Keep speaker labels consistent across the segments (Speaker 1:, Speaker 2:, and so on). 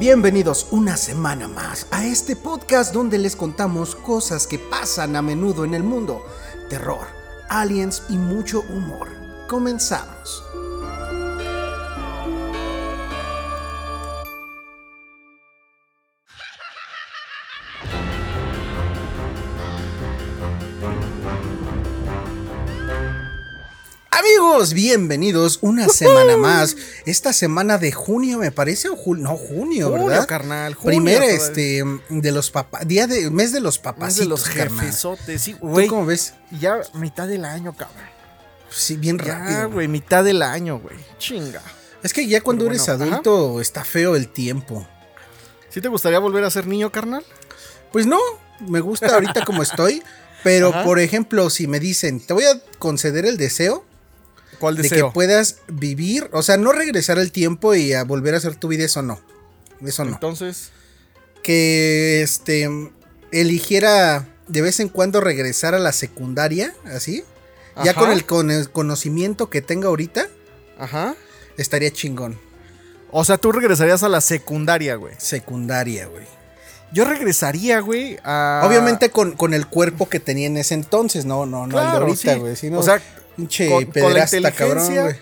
Speaker 1: Bienvenidos una semana más a este podcast donde les contamos cosas que pasan a menudo en el mundo. Terror, aliens y mucho humor. Comenzamos. Amigos, bienvenidos una semana más. Esta semana de junio, me parece, o julio, no, junio,
Speaker 2: Junio,
Speaker 1: ¿verdad?
Speaker 2: carnal, junio
Speaker 1: este, de los papás, día de, mes de los papás.
Speaker 2: de los jefesotes, sí,
Speaker 1: ¿Tú
Speaker 2: güey.
Speaker 1: cómo ves?
Speaker 2: Ya mitad del año, cabrón.
Speaker 1: Sí, bien
Speaker 2: Ya,
Speaker 1: rápido.
Speaker 2: güey, mitad del año, güey. Chinga.
Speaker 1: Es que ya cuando eres adulto está feo el tiempo.
Speaker 2: ¿Sí te gustaría volver a ser niño, carnal?
Speaker 1: Pues no, me gusta ahorita como estoy, pero
Speaker 2: Ajá.
Speaker 1: por ejemplo, si me dicen, te voy a conceder el deseo,
Speaker 2: ¿Cuál
Speaker 1: de
Speaker 2: deseo?
Speaker 1: que puedas vivir, o sea, no regresar al tiempo y a volver a hacer tu vida, eso no. Eso no.
Speaker 2: Entonces,
Speaker 1: Que este eligiera de vez en cuando regresar a la secundaria, así. Ya con el, con el conocimiento que tenga ahorita,
Speaker 2: ajá.
Speaker 1: estaría chingón.
Speaker 2: O sea, tú regresarías a la secundaria, güey.
Speaker 1: Secundaria, güey.
Speaker 2: Yo regresaría, güey, a.
Speaker 1: Obviamente con, con el cuerpo que tenía en ese entonces, no, no, no el de
Speaker 2: Claro,
Speaker 1: ahorita,
Speaker 2: sí.
Speaker 1: güey. si no,
Speaker 2: O sea,
Speaker 1: pinche
Speaker 2: con- con la
Speaker 1: pederasta, cabrón,
Speaker 2: inteligencia,
Speaker 1: güey.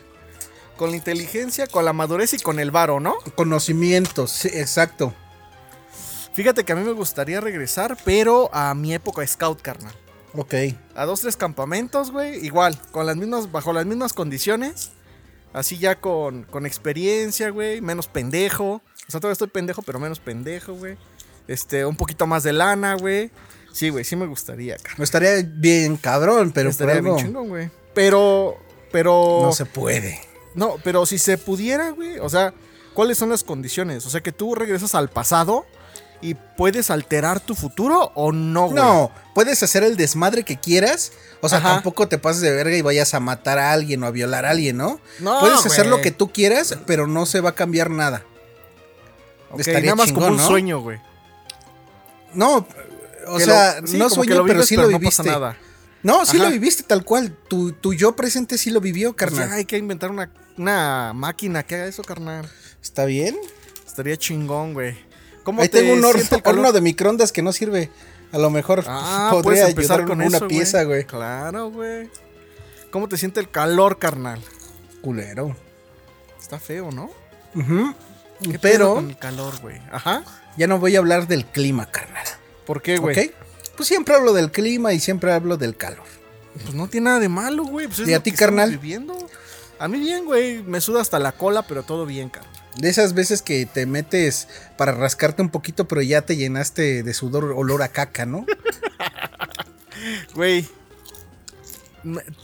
Speaker 2: con la inteligencia, con la madurez y con el varo, ¿no?
Speaker 1: Conocimientos, sí, exacto.
Speaker 2: Fíjate que a mí me gustaría regresar, pero a mi época scout, carnal.
Speaker 1: Ok.
Speaker 2: A dos, tres campamentos, güey. Igual, con las mismas, bajo las mismas condiciones. Así ya con, con experiencia, güey. Menos pendejo. O sea, todavía estoy pendejo, pero menos pendejo, güey. Este, un poquito más de lana, güey. Sí, güey, sí me gustaría, cara.
Speaker 1: No estaría bien cabrón, pero por
Speaker 2: Estaría
Speaker 1: algo
Speaker 2: bien chingón, güey. Pero, pero.
Speaker 1: no se puede.
Speaker 2: No, pero si se pudiera, güey. O sea, ¿cuáles son las condiciones? O sea, que tú regresas al pasado y puedes alterar tu futuro o no, güey.
Speaker 1: No, puedes hacer el desmadre que quieras. O sea,
Speaker 2: Ajá.
Speaker 1: tampoco te pases de verga y vayas a matar a alguien o a violar a alguien, ¿no?
Speaker 2: No,
Speaker 1: puedes hacer lo que tú quieras, pero no se va a cambiar nada.
Speaker 2: Ok,
Speaker 1: estaría
Speaker 2: nada más como un
Speaker 1: ¿no?
Speaker 2: sueño, güey.
Speaker 1: No, o
Speaker 2: Que
Speaker 1: sea,
Speaker 2: lo- sí,
Speaker 1: no sueño, pero
Speaker 2: vives,
Speaker 1: sí lo
Speaker 2: no
Speaker 1: viviste.
Speaker 2: pasa nada.
Speaker 1: No, sí
Speaker 2: Ajá.
Speaker 1: lo viviste tal cual. Tu, tu yo presente sí lo vivió,
Speaker 2: Pues
Speaker 1: carnal.
Speaker 2: hay que inventar una, una máquina que haga eso, carnal.
Speaker 1: ¿Está bien?
Speaker 2: Estaría chingón, güey. ¿Cómo
Speaker 1: Ahí
Speaker 2: te
Speaker 1: tengo un horno, de microondas que no sirve. A lo mejor
Speaker 2: Ah,
Speaker 1: podría ayudar
Speaker 2: con
Speaker 1: una
Speaker 2: eso,
Speaker 1: pieza, güey.
Speaker 2: Claro, güey. ¿Cómo te siente el calor, carnal?
Speaker 1: Culero.
Speaker 2: Está feo, ¿no?
Speaker 1: Ujú.
Speaker 2: ¿Qué pedo
Speaker 1: Pero
Speaker 2: con el calor, güey. Ajá.
Speaker 1: ya no voy a hablar del clima, carnal.
Speaker 2: ¿Por qué, güey?
Speaker 1: Pues siempre hablo del clima y siempre hablo del calor.
Speaker 2: Pues no tiene nada de malo, güey. Pues es
Speaker 1: ¿Y a ti, carnal?
Speaker 2: Viviendo. A mí bien, güey. Me suda hasta la cola, pero todo bien, carnal.
Speaker 1: De esas veces que te metes para rascarte un poquito, pero ya te llenaste de sudor, olor a caca, ¿no?
Speaker 2: Güey.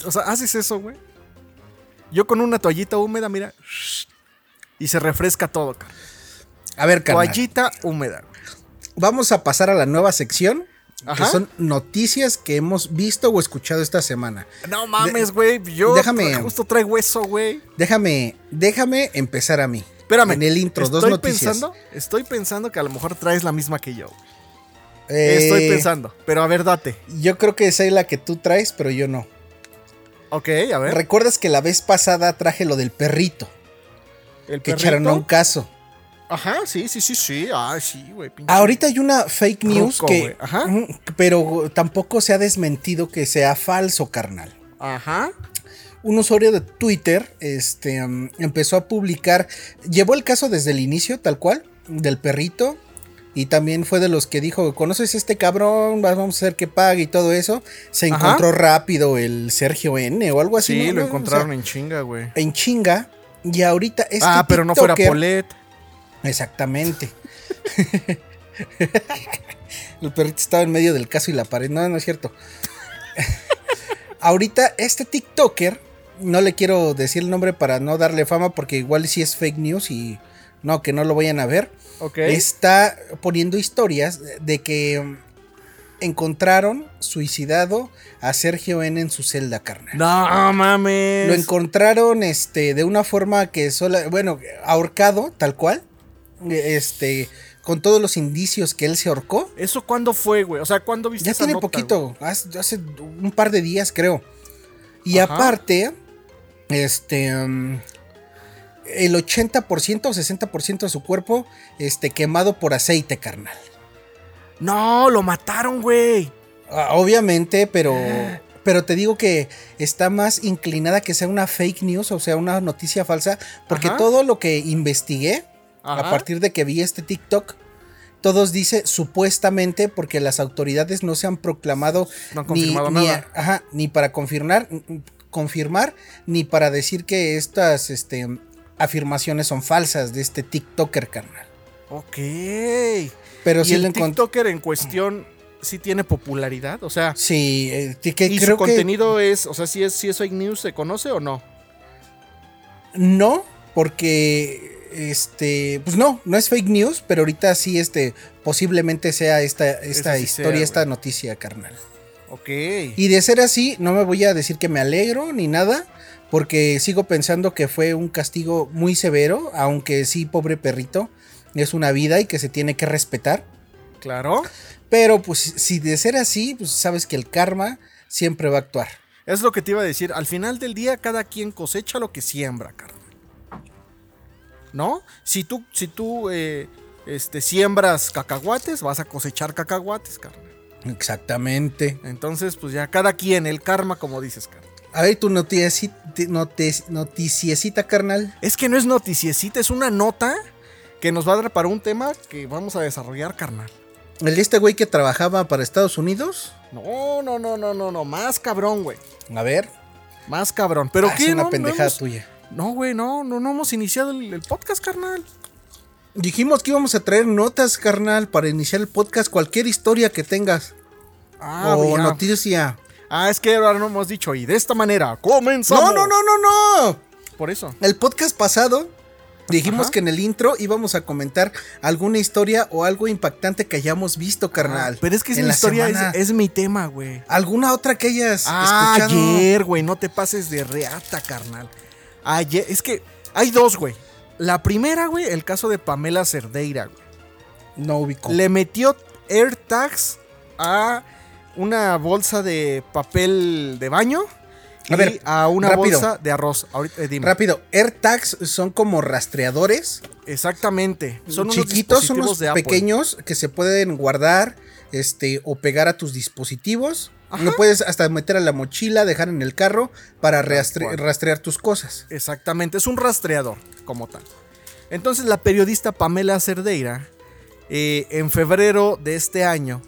Speaker 2: O sea, haces eso, güey. Yo con una toallita húmeda, mira. Y se refresca todo, carnal.
Speaker 1: A ver, carnal.
Speaker 2: Toallita húmeda.
Speaker 1: Vamos a pasar a la nueva sección.
Speaker 2: Ajá.
Speaker 1: Que son noticias que hemos visto o escuchado esta semana.
Speaker 2: No mames, güey. Yo
Speaker 1: déjame-
Speaker 2: justo traigo eso, güey.
Speaker 1: Déjame, déjame empezar a mí.
Speaker 2: Espérame.
Speaker 1: En el intro, dos
Speaker 2: estoy
Speaker 1: noticias.
Speaker 2: Pensando, estoy pensando que a lo mejor traes la misma que yo.
Speaker 1: Eh,
Speaker 2: Estoy pensando. Pero a ver, date.
Speaker 1: Yo creo que esa es la que tú traes, pero yo no.
Speaker 2: Ok, a ver.
Speaker 1: ¿Recuerdas que la vez pasada traje lo del perrito?
Speaker 2: El
Speaker 1: Que
Speaker 2: perrito.
Speaker 1: echaron a un caso.
Speaker 2: Ajá, sí, sí, sí, sí. Ah, sí, güey.
Speaker 1: Ahorita hay una fake news
Speaker 2: Ruco,
Speaker 1: que.
Speaker 2: Ajá.
Speaker 1: Pero tampoco se ha desmentido que sea falso, carnal.
Speaker 2: Ajá.
Speaker 1: Un usuario de Twitter este, um, empezó a publicar. Llevó el caso desde el inicio, tal cual, del perrito. Y también fue de los que dijo: ¿Conoces a este cabrón? Vamos a hacer que pague y todo eso. Se
Speaker 2: Ajá.
Speaker 1: encontró rápido el Sergio N o algo así.
Speaker 2: Sí,
Speaker 1: ¿no?
Speaker 2: lo encontraron
Speaker 1: O sea,
Speaker 2: en chinga, güey.
Speaker 1: en chinga. Y ahorita este
Speaker 2: ah, pero no fuera Polet.
Speaker 1: Exactamente. el perrito estaba en medio del caso y la pared. No, no es cierto. Ahorita este TikToker, no le quiero decir el nombre para no darle fama porque igual sí es fake news y no, que no lo vayan a ver.
Speaker 2: Ok.
Speaker 1: Está poniendo historias de que encontraron suicidado a Sergio N en su celda carnal.
Speaker 2: No mames.
Speaker 1: Lo encontraron este de una forma que sola, bueno, ahorcado, tal cual. Este, con todos los indicios que él se ahorcó.
Speaker 2: ¿Eso cuándo fue, güey? O sea, ¿cuándo viste
Speaker 1: Ya
Speaker 2: esa
Speaker 1: tiene
Speaker 2: nota,
Speaker 1: poquito, hace, hace un par de días, creo. Y
Speaker 2: Ajá.
Speaker 1: aparte, este, um, el 80% o 60% de su cuerpo este, quemado por aceite, carnal.
Speaker 2: No, lo mataron, güey.
Speaker 1: Ah, Obviamente, pero, pero te digo que está más inclinada que sea una fake news, o sea, una noticia falsa, porque
Speaker 2: Ajá.
Speaker 1: todo lo que investigué a partir de que vi este TikTok, todos dice supuestamente porque las autoridades no se han proclamado
Speaker 2: No han confirmado
Speaker 1: ni-
Speaker 2: nada.
Speaker 1: ajá, ni para confirmar, confirmar, ni para decir que estas este, afirmaciones son falsas de este TikToker, carnal.
Speaker 2: Ok.
Speaker 1: Pero
Speaker 2: ¿Y
Speaker 1: sí
Speaker 2: el. TikToker en cuestión sí tiene popularidad? O sea,
Speaker 1: Sí, eh, que
Speaker 2: ¿y
Speaker 1: creo
Speaker 2: su
Speaker 1: que
Speaker 2: contenido es, o sea, si es, si es fake news, se conoce o no?
Speaker 1: No, porque este, pues no, no es fake news, pero ahorita sí este posiblemente sea esta esta
Speaker 2: sí
Speaker 1: historia,
Speaker 2: sea,
Speaker 1: esta noticia, carnal.
Speaker 2: Ok.
Speaker 1: Y de ser así, no me voy a decir que me alegro ni nada, porque sigo pensando que fue un castigo muy severo, aunque sí, pobre perrito, es una vida y que se tiene que respetar.
Speaker 2: Claro.
Speaker 1: Pero pues si de ser así, pues sabes que el karma siempre va a actuar.
Speaker 2: Es lo que te iba a decir. Al final del día, cada quien cosecha lo que siembra, carnal. ¿No? Si tú, si tú eh, este, siembras cacahuates, vas a cosechar cacahuates, carnal.
Speaker 1: Exactamente.
Speaker 2: Entonces, pues ya cada quien, el karma, como dices, carnal.
Speaker 1: A ver, tu noticiecita, notic- noticiecita, carnal.
Speaker 2: Es que no es noticiecita, es una nota que nos va a dar para un tema que vamos a desarrollar, carnal.
Speaker 1: El de este güey que trabajaba para Estados Unidos.
Speaker 2: No, no, no, no, no, no. Más cabrón, güey.
Speaker 1: A ver.
Speaker 2: Más cabrón. ¿Pero
Speaker 1: Ah,
Speaker 2: qué?
Speaker 1: Es una
Speaker 2: no,
Speaker 1: pendejada
Speaker 2: no, hemos-
Speaker 1: tuya.
Speaker 2: No, güey, no, no, no hemos iniciado el, el podcast, carnal.
Speaker 1: Dijimos que íbamos a traer notas, carnal, para iniciar el podcast. Cualquier historia que tengas.
Speaker 2: Ah,
Speaker 1: o noticia.
Speaker 2: Ah, es que ahora no hemos dicho. Y de esta manera, comenzamos.
Speaker 1: No, no, no, no, no.
Speaker 2: Por eso.
Speaker 1: El podcast pasado dijimos
Speaker 2: Ajá.
Speaker 1: que en el intro íbamos a comentar alguna historia o algo impactante que hayamos visto, carnal.
Speaker 2: Ah, pero es que es
Speaker 1: en
Speaker 2: mi
Speaker 1: la
Speaker 2: historia, es mi tema, güey.
Speaker 1: ¿Alguna otra que hayas
Speaker 2: Ah,
Speaker 1: escuchado?
Speaker 2: ayer, güey, no te pases de reata, carnal. Ayer, es que hay dos, güey. La primera, güey, el caso de Pamela Cerdeira, güey.
Speaker 1: No ubico.
Speaker 2: Le metió AirTags a una bolsa de papel de baño
Speaker 1: A
Speaker 2: y
Speaker 1: ver,
Speaker 2: a una
Speaker 1: rápido.
Speaker 2: bolsa de arroz. Ahorita, eh, dime.
Speaker 1: Rápido, AirTags son como rastreadores
Speaker 2: Exactamente. Son unos
Speaker 1: chiquitos, son unos
Speaker 2: de Apple.
Speaker 1: pequeños que se pueden guardar este, o pegar a tus dispositivos.
Speaker 2: Ajá.
Speaker 1: Lo puedes hasta meter a la mochila, dejar en el carro para rastre- rastrear tus cosas.
Speaker 2: Exactamente, es un rastreador como tal. Entonces la periodista Pamela Cerdeira, eh, en febrero de este año,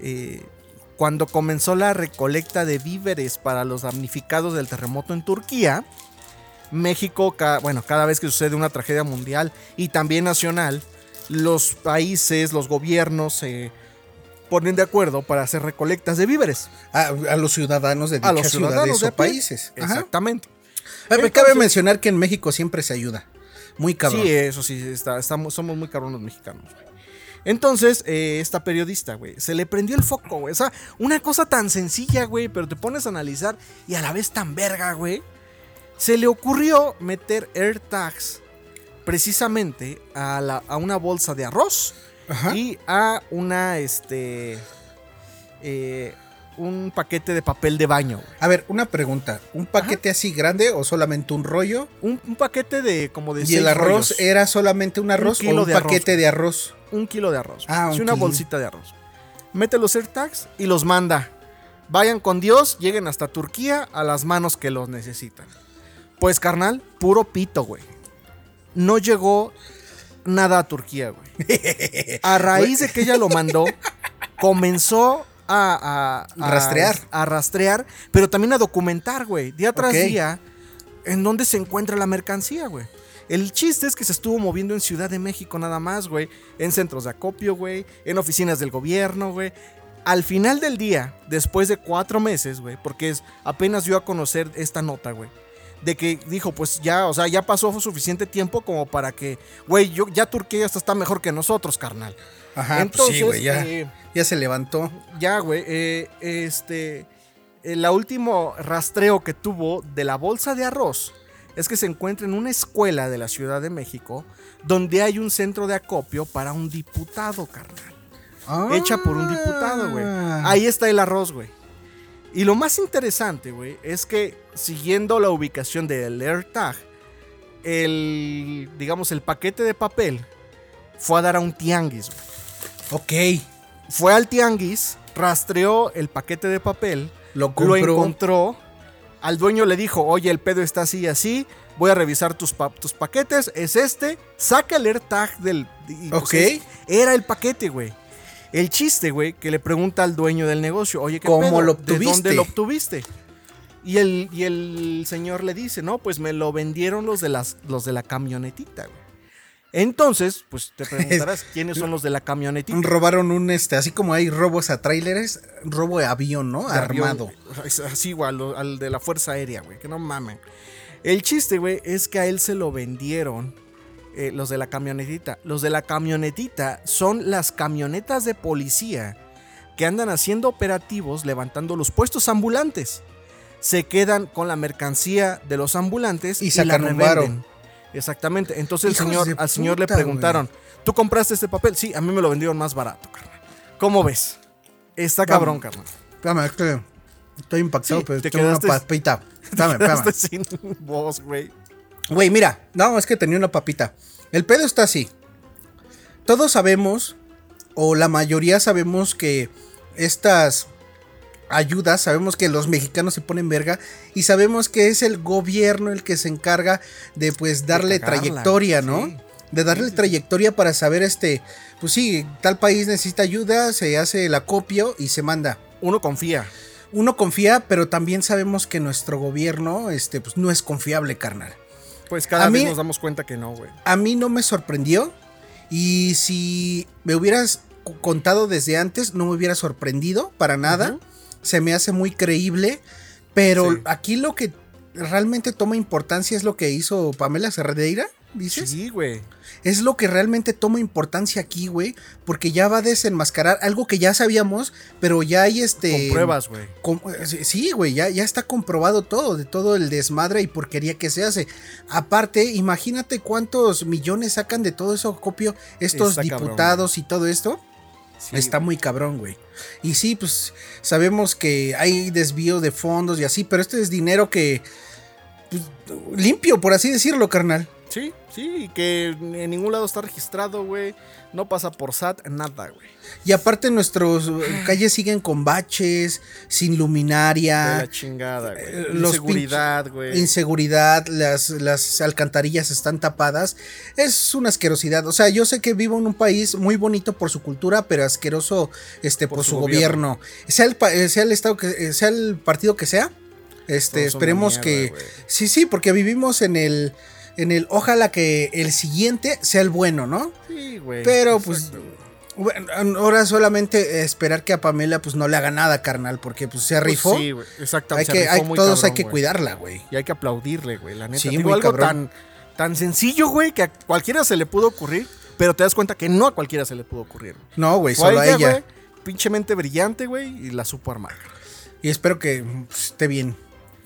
Speaker 2: eh, cuando comenzó la recolecta de víveres para los damnificados del terremoto en Turquía, México, ca- bueno, cada vez que sucede una tragedia mundial y también nacional, los países, los gobiernos se ponen de acuerdo para hacer recolectas de víveres
Speaker 1: A, a los ciudadanos de
Speaker 2: a
Speaker 1: dichas
Speaker 2: los ciudadanos
Speaker 1: ciudades
Speaker 2: de
Speaker 1: o
Speaker 2: a
Speaker 1: países. Ajá.
Speaker 2: Exactamente.
Speaker 1: Ah, Me
Speaker 2: Entonces-
Speaker 1: cabe mencionar que en México siempre se ayuda. Muy cabrón.
Speaker 2: Sí, eso sí, está, estamos, somos muy cabrones mexicanos, güey. Entonces, eh, esta periodista, güey, se le prendió el foco, güey. O sea, una cosa tan sencilla, güey, pero te pones a analizar y a la vez tan verga, güey. Se le ocurrió meter AirTags precisamente a, la- a una bolsa de arroz
Speaker 1: Ajá.
Speaker 2: y a una, este, eh, un paquete de papel de baño, güey.
Speaker 1: A ver, una pregunta. ¿Un paquete así grande o solamente un rollo?
Speaker 2: Un, un paquete de como de
Speaker 1: ¿Y
Speaker 2: seis
Speaker 1: el arroz
Speaker 2: rollos.
Speaker 1: era solamente un arroz
Speaker 2: kilo
Speaker 1: o un
Speaker 2: de arroz,
Speaker 1: paquete de arroz?
Speaker 2: un kilo de arroz.
Speaker 1: Ah,
Speaker 2: Sí,
Speaker 1: un
Speaker 2: una
Speaker 1: kilo.
Speaker 2: bolsita de arroz. Mete los AirTags y los manda. Vayan con Dios, lleguen hasta Turquía a las manos que los necesitan. Pues, carnal, puro pito, güey. No llegó nada a Turquía, güey. A raíz de que ella lo mandó, comenzó a, a- a-
Speaker 1: Rastrear.
Speaker 2: A rastrear, pero también a documentar, güey. Día tras día, en dónde se encuentra la mercancía, güey. El chiste es que se estuvo moviendo en Ciudad de México nada más, güey. En centros de acopio, güey. En oficinas del gobierno, güey. Al final del día, después de cuatro meses, güey, porque es, apenas dio a conocer esta nota, güey. De que dijo, pues ya, o sea, ya pasó suficiente tiempo como para que, güey, yo, ya Turquía hasta está mejor que nosotros, carnal.
Speaker 1: Ajá,
Speaker 2: Entonces,
Speaker 1: pues sí, güey, ya,
Speaker 2: eh,
Speaker 1: ya se levantó.
Speaker 2: ya, güey, eh, este, el último rastreo que tuvo de la bolsa de arroz es que se encuentra en una escuela de la Ciudad de México donde hay un centro de acopio para un diputado, carnal. Hecha por un diputado, güey.
Speaker 1: Ah.
Speaker 2: Ahí está el arroz, güey. Y lo más interesante, güey, es que siguiendo la ubicación del AirTag, el, digamos, el paquete de papel fue a dar a un tianguis. güey.
Speaker 1: Ok.
Speaker 2: Fue al tianguis, rastreó el paquete de papel,
Speaker 1: Lo
Speaker 2: encontró. Al dueño le dijo, oye, el pedo está así y así. Voy a revisar tus, pa- tus paquetes. Es este. Saca el AirTag del. y, pues,
Speaker 1: Ok.
Speaker 2: era el paquete, güey. El chiste, güey, que le pregunta al dueño del negocio, oye, ¿qué
Speaker 1: ¿Cómo
Speaker 2: pedo?
Speaker 1: lo
Speaker 2: ¿De
Speaker 1: obtuviste?
Speaker 2: dónde lo obtuviste? Y el, y el señor le dice, no, pues me lo vendieron los de, las, los de la camionetita, güey. Entonces, pues te preguntarás quiénes son los de la camionetita.
Speaker 1: Robaron un, este, así como hay robos a tráileres, robo de avión, ¿no?
Speaker 2: de
Speaker 1: Armado.
Speaker 2: Así igual, al, al de la Fuerza Aérea, güey, que no mamen. El chiste, güey, es que a él se lo vendieron eh, los de la camionetita. Los de la camionetita son las camionetas de policía que andan haciendo operativos levantando los puestos ambulantes. Se quedan con la mercancía de los ambulantes
Speaker 1: Y
Speaker 2: y, la
Speaker 1: un.
Speaker 2: Exactamente. Entonces el señor, al señor le preguntaron, ¿tú compraste este papel? Sí, a mí me lo vendieron más barato, carnal. ¿Cómo ves? Está cabrón, carnal.
Speaker 1: Espérame, es que estoy impactado,
Speaker 2: Sí,
Speaker 1: pero
Speaker 2: te
Speaker 1: tengo una
Speaker 2: quedaste-
Speaker 1: papita. Espérame, espérame.
Speaker 2: Sin voz, güey.
Speaker 1: Güey, mira, no, es que tenía una papita. El pedo está así. Todos sabemos, o la mayoría sabemos que estas ayudas, sabemos que los mexicanos se ponen verga y sabemos que es el gobierno el que se encarga de pues darle
Speaker 2: cagarla,
Speaker 1: trayectoria, ¿no?
Speaker 2: sí.
Speaker 1: De darle trayectoria para saber este, pues sí, tal país necesita ayuda, se hace el acopio y se manda.
Speaker 2: Uno confía.
Speaker 1: Uno confía, pero también sabemos que nuestro gobierno, este, pues no es confiable, carnal.
Speaker 2: Pues cada
Speaker 1: A
Speaker 2: vez
Speaker 1: mí-
Speaker 2: nos damos cuenta que no, güey.
Speaker 1: a mí no me sorprendió. Y si me hubieras contado desde antes, no me hubiera sorprendido para nada. Se me hace muy creíble. Pero
Speaker 2: Sí.
Speaker 1: aquí lo que realmente toma importancia es lo que hizo Pamela Cerdeira, dices.
Speaker 2: Sí, güey.
Speaker 1: Es lo que realmente toma importancia aquí, güey. Porque ya va a desenmascarar algo que ya sabíamos, pero ya hay este.
Speaker 2: Con pruebas, güey.
Speaker 1: Sí, güey, ya, ya está comprobado todo, de todo el desmadre y porquería que se hace. Aparte, imagínate cuántos millones sacan de todo eso copio estos
Speaker 2: Está cabrón,
Speaker 1: diputados y todo esto.
Speaker 2: Sí,
Speaker 1: está muy cabrón, güey. Y sí, pues sabemos que hay desvío de fondos y así, pero este es dinero que... pues, limpio, por así decirlo, carnal.
Speaker 2: Sí, sí, y que en ningún lado está registrado, güey. No pasa por SAT, nada, güey.
Speaker 1: Y aparte nuestras calles siguen con baches, sin
Speaker 2: De
Speaker 1: luminaria.
Speaker 2: la chingada, güey.
Speaker 1: eh,
Speaker 2: Inseguridad, güey.
Speaker 1: inseguridad, las, las alcantarillas están tapadas. Es una asquerosidad. O sea, yo sé que vivo en un país muy bonito por su cultura, pero asqueroso este, por,
Speaker 2: Por
Speaker 1: su
Speaker 2: su
Speaker 1: gobierno. Sea, el, eh, sea el estado que eh, sea el partido que sea. Este,
Speaker 2: Todos
Speaker 1: esperemos que. Sí, sí, porque vivimos en el. En el. Ojalá que el siguiente sea el bueno, ¿no?
Speaker 2: Sí, güey.
Speaker 1: Pero pues. Bueno, ahora solamente esperar que a Pamela pues no le haga nada, carnal, porque pues se
Speaker 2: Pues
Speaker 1: rifó.
Speaker 2: sí, güey. Exacto.
Speaker 1: hay
Speaker 2: se
Speaker 1: que,
Speaker 2: rifó
Speaker 1: hay-
Speaker 2: muy
Speaker 1: todos hay que
Speaker 2: güey.
Speaker 1: cuidarla, güey.
Speaker 2: Y hay que aplaudirle, güey, la neta.
Speaker 1: Sí,
Speaker 2: Digo,
Speaker 1: muy
Speaker 2: algo
Speaker 1: cabrón.
Speaker 2: tan, tan sencillo, güey, que a cualquiera se le pudo ocurrir, pero te das cuenta que no a cualquiera se le pudo ocurrir. güey.
Speaker 1: No, güey,
Speaker 2: Fue
Speaker 1: solo a ella.
Speaker 2: güey, pinchemente brillante, güey, y la supo armar.
Speaker 1: Y espero que pues, esté bien.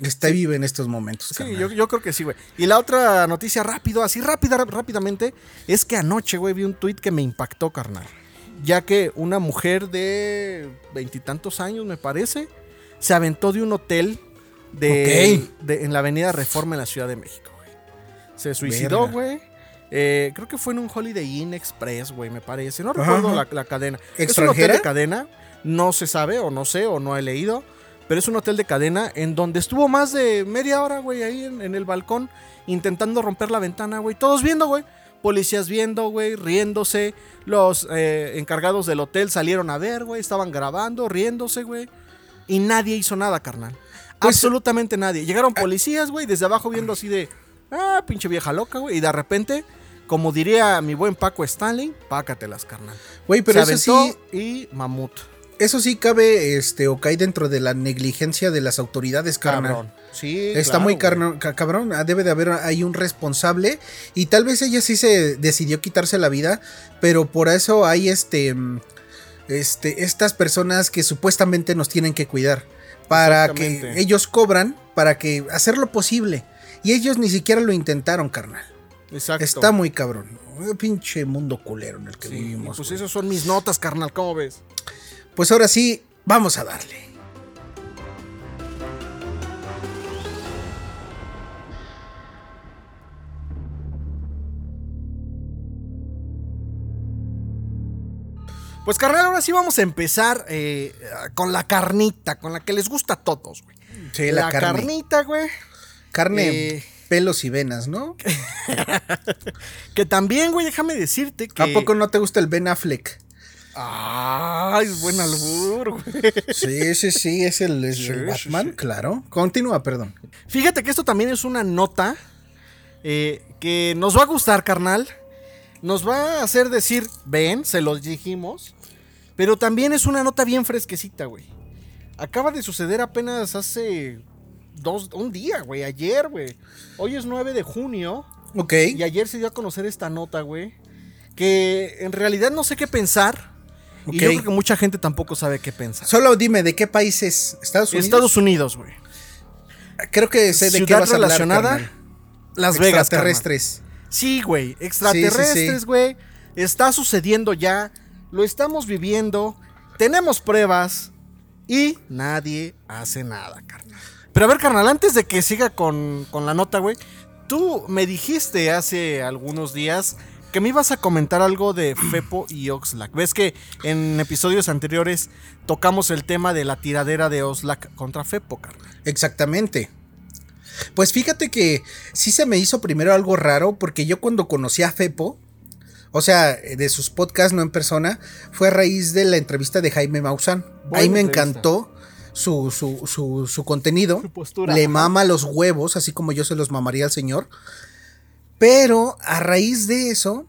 Speaker 1: Esté viva en estos momentos.
Speaker 2: Sí, yo, yo creo que sí, güey. Y la otra noticia rápido, así rápida, ráp- rápidamente, es que anoche, güey, vi un tuit que me impactó, carnal. Ya que una mujer de veintitantos años, me parece, se aventó de un hotel de, de- en la avenida Reforma en la Ciudad de México, güey. Se suicidó, güey. Eh, creo que fue en un Holiday Inn Express, güey, me parece. No recuerdo la, la cadena. Es un hotel
Speaker 1: ¿Extranjera?
Speaker 2: de cadena. No se sabe, o no sé, o no he leído. Pero es un hotel de cadena en donde estuvo más de media hora, güey, ahí en, en el balcón, intentando romper la ventana, güey. Todos viendo, güey. Policías viendo, güey, riéndose. Los eh, encargados del hotel salieron a ver, güey. Estaban grabando, riéndose, güey. Y nadie hizo nada, carnal.
Speaker 1: Pues-
Speaker 2: Absolutamente nadie. Llegaron policías, güey, desde abajo viendo así de. Ah, pinche vieja loca, güey. Y de repente, como diría mi buen Paco Stanley, pácatelas, carnal.
Speaker 1: Güey, pero
Speaker 2: Se
Speaker 1: eso sí,
Speaker 2: y mamut.
Speaker 1: Eso sí cabe, este, o cae dentro de la negligencia de las autoridades, carnal.
Speaker 2: Cabrón. Sí,
Speaker 1: Está
Speaker 2: claro,
Speaker 1: muy carno- ca- cabrón, ah, debe de haber ahí un responsable y tal vez ella sí se decidió quitarse la vida, pero por eso hay este, este, estas personas que supuestamente nos tienen que cuidar para que ellos cobran para que hacer lo posible y ellos ni siquiera lo intentaron, carnal.
Speaker 2: Exacto.
Speaker 1: Está muy cabrón, Un pinche mundo culero en el que
Speaker 2: Sí,
Speaker 1: vivimos.
Speaker 2: pues
Speaker 1: güey.
Speaker 2: esas son mis notas, carnal. ¿Cómo ves?
Speaker 1: Pues ahora sí, vamos a darle.
Speaker 2: Pues carnal, ahora sí vamos a empezar eh, con la carnita, con la que les gusta a todos, güey.
Speaker 1: Sí, la,
Speaker 2: la carnita, güey.
Speaker 1: Carne,
Speaker 2: eh,
Speaker 1: pelos y venas, ¿no?
Speaker 2: que también, güey, déjame decirte que...
Speaker 1: ¿A poco no te gusta el Ben Affleck?
Speaker 2: Ay, es buen albur, güey.
Speaker 1: Sí, sí, sí, es el, es
Speaker 2: Sí,
Speaker 1: el
Speaker 2: sí,
Speaker 1: Batman,
Speaker 2: sí.
Speaker 1: claro. Continúa, perdón.
Speaker 2: Fíjate que esto también es una nota eh, que nos va a gustar, carnal. Nos va a hacer decir, ven, se los dijimos. Pero también es una nota bien fresquecita, güey. Acaba de suceder apenas hace dos, un día, güey, ayer, güey. Hoy es 9 de junio
Speaker 1: Ok.
Speaker 2: y ayer se dio a conocer esta nota, güey. Que en realidad no sé qué pensar. Y yo creo que mucha gente tampoco sabe qué pensar.
Speaker 1: Solo dime, ¿de qué país es? ¿Estados Unidos?
Speaker 2: Estados Unidos, güey.
Speaker 1: Creo que sé de qué
Speaker 2: Ciudad
Speaker 1: vas a hablar,
Speaker 2: relacionada,
Speaker 1: carnal.
Speaker 2: Las Vegas, carnal.
Speaker 1: Extraterrestres.
Speaker 2: Sí, güey.
Speaker 1: Sí, sí,
Speaker 2: Extraterrestres,
Speaker 1: sí.
Speaker 2: güey. Está sucediendo ya. Lo estamos viviendo. Tenemos pruebas. Y nadie hace nada, carnal. Pero a ver, carnal, antes de que siga con, con la nota, güey. Tú me dijiste hace algunos días que me ibas a comentar algo de Fepo y Oxlack. Ves que en episodios anteriores tocamos el tema de la tiradera de Oxlack contra Fepo, carnal.
Speaker 1: Exactamente. Pues fíjate que sí se me hizo primero algo raro porque yo cuando conocí a Fepo, o sea, de sus podcasts, no en persona, fue a raíz de la entrevista de Jaime Maussan.
Speaker 2: Buena
Speaker 1: Ahí me
Speaker 2: entrevista.
Speaker 1: encantó su, su, su, su contenido.
Speaker 2: Su postura,
Speaker 1: Le
Speaker 2: ajá.
Speaker 1: mama los huevos, así como yo se los mamaría al señor. Pero a raíz de eso,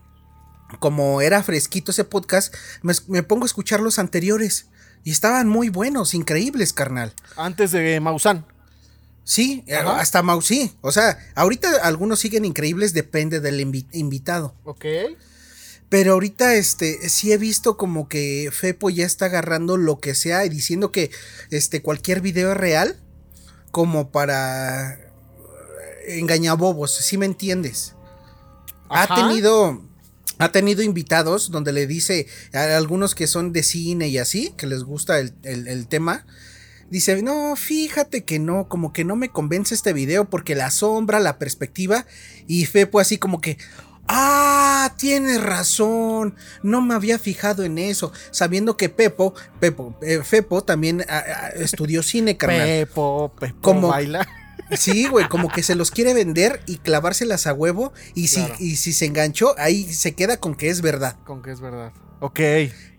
Speaker 1: como era fresquito ese podcast, me, me pongo a escuchar los anteriores. Y estaban muy buenos, increíbles, carnal.
Speaker 2: Antes de Maussan.
Speaker 1: Sí, eh,
Speaker 2: Ajá.
Speaker 1: hasta Mau, sí. O sea, ahorita algunos siguen increíbles, depende del invi- invitado.
Speaker 2: Ok.
Speaker 1: Pero ahorita, este, sí he visto como que Fepo ya está agarrando lo que sea y diciendo que este, cualquier video es real, como para eh, engañabobos, si me entiendes. Ha tenido. Ha tenido invitados donde le dice a algunos que son de cine y así, que les gusta el, el- el tema. Dice, no, fíjate que no, como que no me convence este video porque la sombra, la perspectiva. Y Fepo así como que, ah, tienes razón, no me había fijado en eso. Sabiendo que Pepo, Pepo, eh, Fepo también ah, ah, estudió cine, carnal.
Speaker 2: Pepo, Pepo
Speaker 1: Como-
Speaker 2: baila.
Speaker 1: Sí, güey, como que se los quiere vender y clavárselas a huevo. Y si,
Speaker 2: Claro.
Speaker 1: y si se enganchó, ahí se queda con que es verdad.
Speaker 2: Con que es verdad. Ok.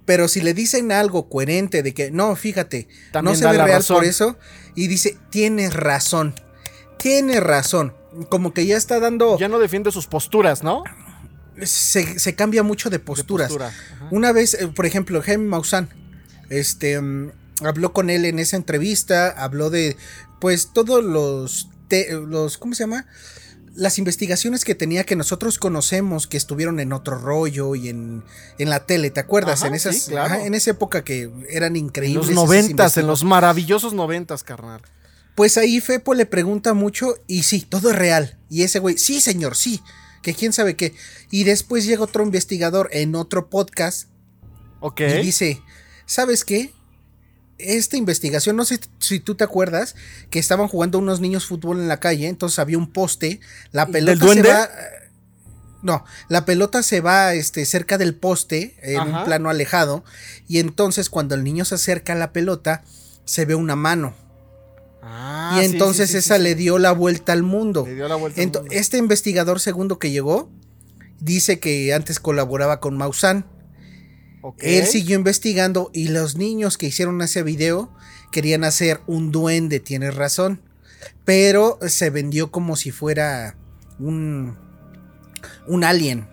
Speaker 1: Pero si le dicen algo coherente de que no, fíjate,
Speaker 2: También
Speaker 1: no se ve real
Speaker 2: razón.
Speaker 1: por eso, y dice, tienes razón, tienes razón. Como que ya está dando,
Speaker 2: Ya no defiende sus posturas, ¿no?
Speaker 1: se, se cambia mucho de
Speaker 2: De
Speaker 1: posturas.
Speaker 2: postura. Ajá.
Speaker 1: Una vez, eh, por ejemplo, Jaime Maussan, este, mm, habló con él en esa entrevista, habló de, pues, todos los, te- los, ¿cómo se llama? Las investigaciones que tenía que nosotros conocemos, que estuvieron en otro rollo y en, en la tele, ¿te acuerdas?
Speaker 2: Ajá,
Speaker 1: en esas,
Speaker 2: sí, claro.
Speaker 1: ajá, en esa época que eran
Speaker 2: En
Speaker 1: increíbles.
Speaker 2: los
Speaker 1: esas
Speaker 2: noventas, en los maravillosos noventas, carnal.
Speaker 1: Pues ahí Fepo le pregunta mucho y sí, todo es real. Y ese güey, sí, señor, sí. Que quién sabe qué. Y después llega otro investigador en otro podcast
Speaker 2: Ok.
Speaker 1: y dice, ¿sabes qué? Esta investigación, no sé si tú te acuerdas, que estaban jugando unos niños fútbol en la calle, entonces había un poste, la pelota se va... No, la pelota se va este, cerca del poste, en
Speaker 2: Ajá.
Speaker 1: un plano alejado, y entonces cuando el niño se acerca a la pelota, se ve una mano.
Speaker 2: Ah,
Speaker 1: y entonces
Speaker 2: sí, sí,
Speaker 1: esa le dio la vuelta al mundo.
Speaker 2: Le dio la vuelta. al mundo.
Speaker 1: este investigador segundo que llegó dice que antes colaboraba con Maussan. Él siguió investigando y los niños que hicieron ese video querían hacer un duende, tienes razón. Pero se vendió como si fuera un, un alien.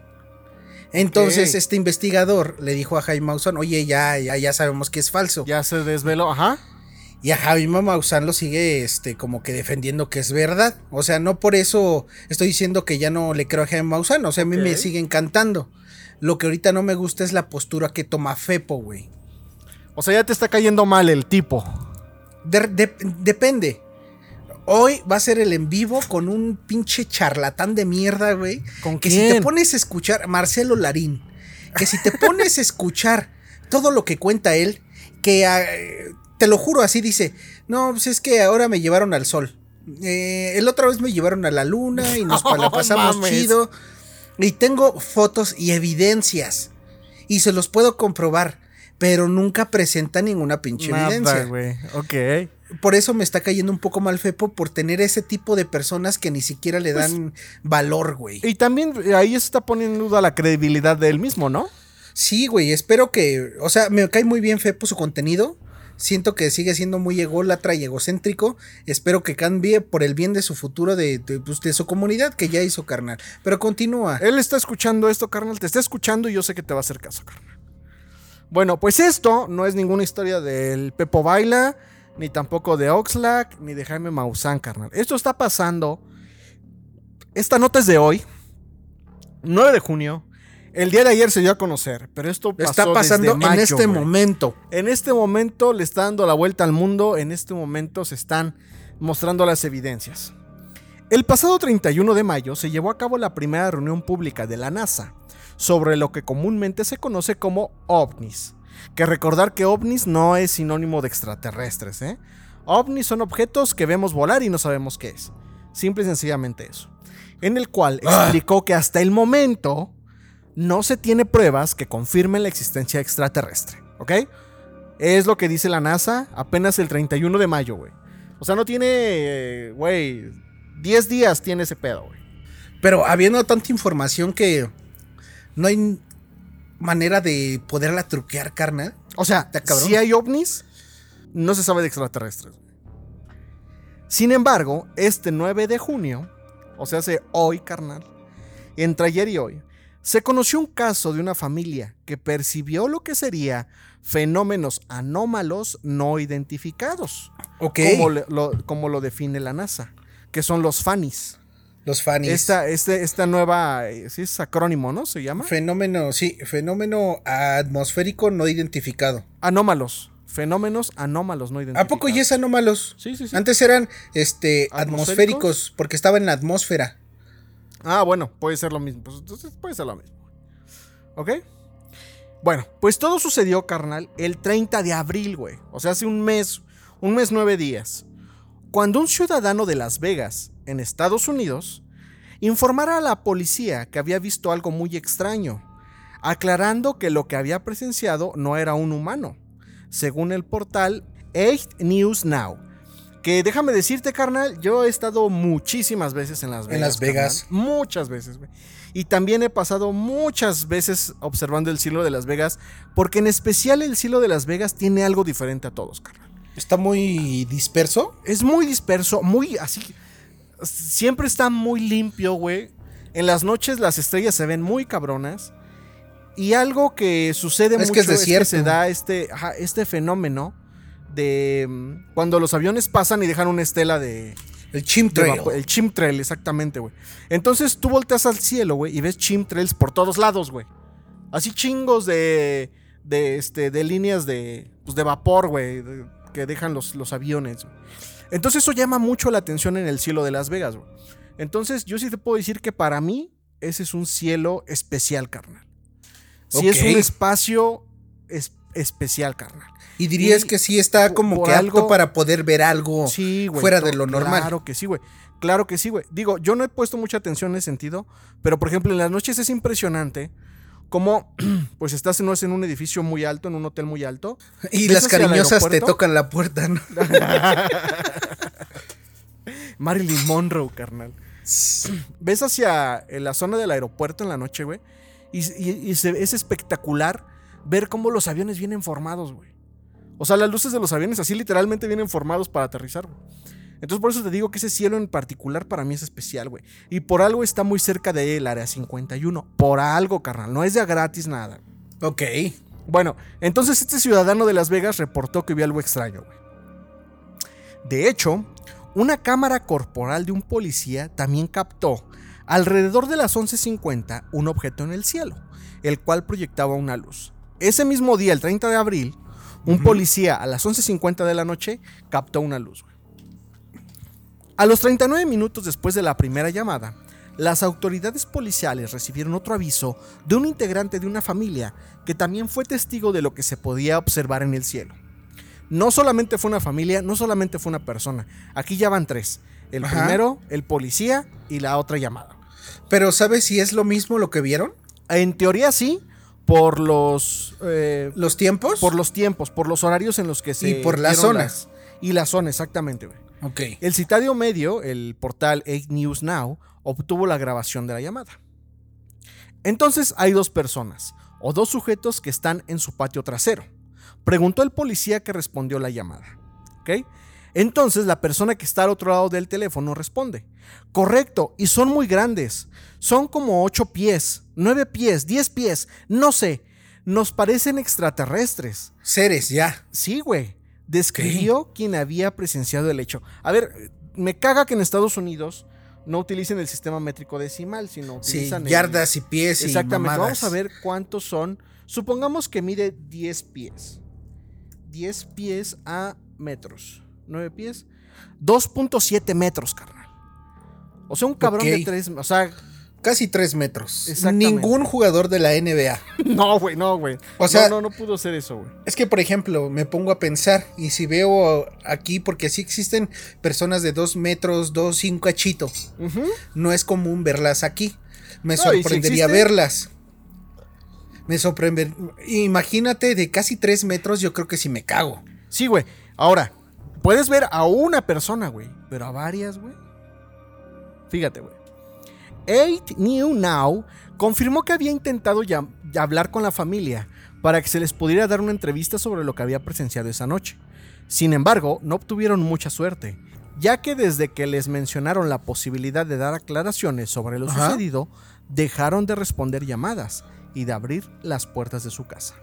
Speaker 1: Entonces este investigador le dijo a Jaime Maussan, oye, ya, ya, ya sabemos que es falso.
Speaker 2: Ya se desveló. Ajá.
Speaker 1: Y a Jaime Maussan lo sigue este, como que defendiendo que es verdad. O sea, no por eso estoy diciendo que ya no le creo a Jaime Maussan. O sea, a mí me sigue encantando. Lo que ahorita no me gusta es la postura que toma Fepo, güey.
Speaker 2: O sea, ya te está cayendo mal el tipo.
Speaker 1: De- de- depende. Hoy va a ser el en vivo con un pinche charlatán de mierda, güey.
Speaker 2: ¿Con
Speaker 1: Que si te pones a escuchar, Marcelo Larín, que si te pones a escuchar todo lo que cuenta él, que ah, te lo juro, así dice, no, pues es que ahora me llevaron al sol. Eh, el otra vez me llevaron a la luna y nos la pasamos
Speaker 2: mames.
Speaker 1: chido. Y tengo fotos y evidencias. Y se los puedo comprobar. pero nunca presenta ninguna pinche
Speaker 2: Nada,
Speaker 1: evidencia.
Speaker 2: güey. Ok.
Speaker 1: Por eso me está cayendo un poco mal Fepo por tener ese tipo de personas que ni siquiera le
Speaker 2: Pues
Speaker 1: dan valor, güey.
Speaker 2: Y también eh, ahí está poniendo en duda la credibilidad de él mismo, ¿no?
Speaker 1: Sí, güey, espero que, o sea, me cae muy bien Fepo su contenido. Siento que sigue siendo muy ególatra y egocéntrico. Espero que cambie por el bien de su futuro, de, pues, de su comunidad que ya hizo carnal. Pero continúa.
Speaker 2: Él está escuchando esto, carnal. Te está escuchando y yo sé que te va a hacer caso, carnal. Bueno, pues esto no es ninguna historia del Pepo Baila, ni tampoco de Oxlack, ni de Jaime Maussan, carnal. Esto está pasando. Esta nota es de hoy, 9 de junio. El día de ayer se dio a conocer, pero esto pasó
Speaker 1: Está pasando
Speaker 2: desde mayo,
Speaker 1: en este momento.
Speaker 2: En este momento le está dando la vuelta al mundo, en este momento se están mostrando las evidencias. El pasado 31 de mayo se llevó a cabo la primera reunión pública de la NASA sobre lo que comúnmente se conoce como ovnis. Que recordar que ovnis no es sinónimo de extraterrestres, ¿eh? Ovnis son objetos que vemos volar y no sabemos qué es. Simple y sencillamente eso. En el cual
Speaker 1: Ah.
Speaker 2: explicó que hasta el momento no se tiene pruebas que confirmen la existencia extraterrestre, ¿ok? Es lo que dice la NASA apenas el 31 de mayo, güey. O sea, no tiene, güey, 10 días tiene ese pedo, güey.
Speaker 1: Pero habiendo tanta información que no hay manera de poderla truquear, carnal.
Speaker 2: O sea, si hay ovnis, no se sabe de extraterrestres. güey. Sin embargo, este 9 de junio, o sea, hace hoy, carnal, entre ayer y hoy, se conoció un caso de una familia que percibió lo que sería fenómenos anómalos no identificados,
Speaker 1: Ok.
Speaker 2: como, lo, como lo define la NASA, que son los FANIS.
Speaker 1: Los fanis.
Speaker 2: Esta, este, esta nueva, eh, sí es acrónimo, ¿no? Se llama.
Speaker 1: Fenómeno, sí, fenómeno atmosférico no identificado.
Speaker 2: Anómalos. Fenómenos anómalos no identificados.
Speaker 1: ¿A poco ya es anómalos?
Speaker 2: Sí, sí, sí.
Speaker 1: Antes eran este
Speaker 2: atmosféricos
Speaker 1: porque estaba en la atmósfera.
Speaker 2: Ah, bueno, puede ser lo mismo. Pues entonces puede ser lo mismo. ¿Ok? Bueno, pues todo sucedió, carnal, el 30 de abril, güey. O sea, hace un mes, un mes nueve días. Cuando un ciudadano de Las Vegas, en Estados Unidos, informara a la policía que había visto algo muy extraño, aclarando que lo que había presenciado no era un humano, según el portal 8 News Now. Que déjame decirte, carnal, yo he estado muchísimas veces en Las Vegas.
Speaker 1: En Las Vegas.
Speaker 2: carnal. Muchas veces, güey. Y también he pasado muchas veces observando el cielo de Las Vegas, porque en especial el cielo de Las Vegas tiene algo diferente a todos, carnal.
Speaker 1: Está muy disperso.
Speaker 2: Es muy disperso, muy así. Siempre está muy limpio, güey. En las noches las estrellas se ven muy cabronas. Y algo que sucede
Speaker 1: Es
Speaker 2: mucho
Speaker 1: que es
Speaker 2: es que se da este, ajá, este fenómeno de mm, cuando los aviones pasan y dejan una estela de,
Speaker 1: El chimtrail.
Speaker 2: el chimtrail, exactamente, güey. Entonces tú volteas al cielo, güey, y ves chimtrails por todos lados, güey. Así chingos de, de, este, de líneas de, pues, de vapor, güey, de- que dejan los, los aviones. Entonces eso llama mucho la atención en el cielo de Las Vegas, güey. Entonces yo sí te puedo decir que para mí ese es un cielo especial, carnal. Sí es
Speaker 1: Ok.
Speaker 2: un espacio es- especial, carnal.
Speaker 1: Y dirías
Speaker 2: Y
Speaker 1: que sí está como
Speaker 2: por
Speaker 1: que apto
Speaker 2: algo-
Speaker 1: para poder ver algo
Speaker 2: Sí, güey.
Speaker 1: fuera de lo normal.
Speaker 2: Claro que sí, güey. Claro que sí, güey. Digo, yo no he puesto mucha atención en ese sentido, pero por ejemplo, en las noches es impresionante cómo, pues estás en, no es en un edificio muy alto, en un hotel muy alto.
Speaker 1: Y
Speaker 2: ¿Ves
Speaker 1: las cariñosas te tocan la puerta, ¿no?
Speaker 2: Marilyn Monroe, carnal. Ves hacia eh, la zona del aeropuerto en la noche, güey, y, y- y se- es espectacular ver cómo los aviones vienen formados, güey. O sea, las luces de los aviones así literalmente vienen formados para aterrizar, güey. Entonces por eso te digo que ese cielo en particular para mí es especial, güey. Y por algo está muy cerca del área 51. Por algo, carnal. No es de gratis nada.
Speaker 1: Ok.
Speaker 2: Bueno, entonces este ciudadano de Las Vegas reportó que vio algo extraño, güey. De hecho, una cámara corporal de un policía también captó alrededor de las 11:50 un objeto en el cielo, el cual proyectaba una luz. Ese mismo día, el 30 de abril, un policía a las 11:50 de la noche captó una luz. A los 39 minutos después de la primera llamada, las autoridades policiales recibieron otro aviso de un integrante de una familia que también fue testigo de lo que se podía observar en el cielo. No solamente fue una familia, no solamente fue una persona. Aquí ya van tres. El
Speaker 1: Ajá.
Speaker 2: primero, el policía y la otra llamada.
Speaker 1: Pero ¿sabes si es lo mismo lo que vieron?
Speaker 2: En teoría sí, por los... eh,
Speaker 1: ¿Los tiempos?
Speaker 2: por los tiempos, por los horarios en los que se...
Speaker 1: Y por
Speaker 2: las- y la zona, exactamente, güey.
Speaker 1: Ok.
Speaker 2: El citadio medio, el portal 8 News Now, obtuvo la grabación de la llamada. Entonces hay dos personas, o dos sujetos que están en su patio trasero. Preguntó el policía que respondió la llamada. ¿Ok? Entonces la persona que está al otro lado del teléfono responde. Correcto, y son muy grandes. Son como 8 pies, 9 pies, 10 pies, no sé. Nos parecen extraterrestres.
Speaker 1: Seres, ya.
Speaker 2: Sí, güey. Describió quien había presenciado el hecho. A ver, me caga que en Estados Unidos no utilicen el sistema métrico decimal, sino
Speaker 1: Sí,
Speaker 2: utilizan el-
Speaker 1: yardas y pies y
Speaker 2: Exactamente.
Speaker 1: mamadas.
Speaker 2: Vamos a ver cuántos son. Supongamos que mide 10 pies. 10 pies a metros. 9 pies. 2.7 metros, carnal. O sea, un cabrón de 3. O sea,
Speaker 1: Casi tres metros. Ningún jugador de la NBA.
Speaker 2: no, güey, no, güey.
Speaker 1: O sea-
Speaker 2: no, no, no pudo ser eso, güey.
Speaker 1: Es que, por ejemplo, me pongo a pensar y si veo aquí, porque sí existen personas de dos metros, dos, cinco cachito.
Speaker 2: Ujú.
Speaker 1: No es común verlas aquí. Me
Speaker 2: No, y si
Speaker 1: sorprendería verlas. Me sorprende. Imagínate de casi tres metros, yo creo que sí me cago.
Speaker 2: Sí, güey. Ahora, puedes ver a una persona, güey, pero a varias, güey. Fíjate, güey. 8 New Now confirmó que había intentado ya- ya hablar con la familia para que se les pudiera dar una entrevista sobre lo que había presenciado esa noche. Sin embargo, no obtuvieron mucha suerte, ya que desde que les mencionaron la posibilidad de dar aclaraciones sobre lo
Speaker 1: Ajá.
Speaker 2: sucedido, dejaron de responder llamadas y de abrir las puertas de su casa.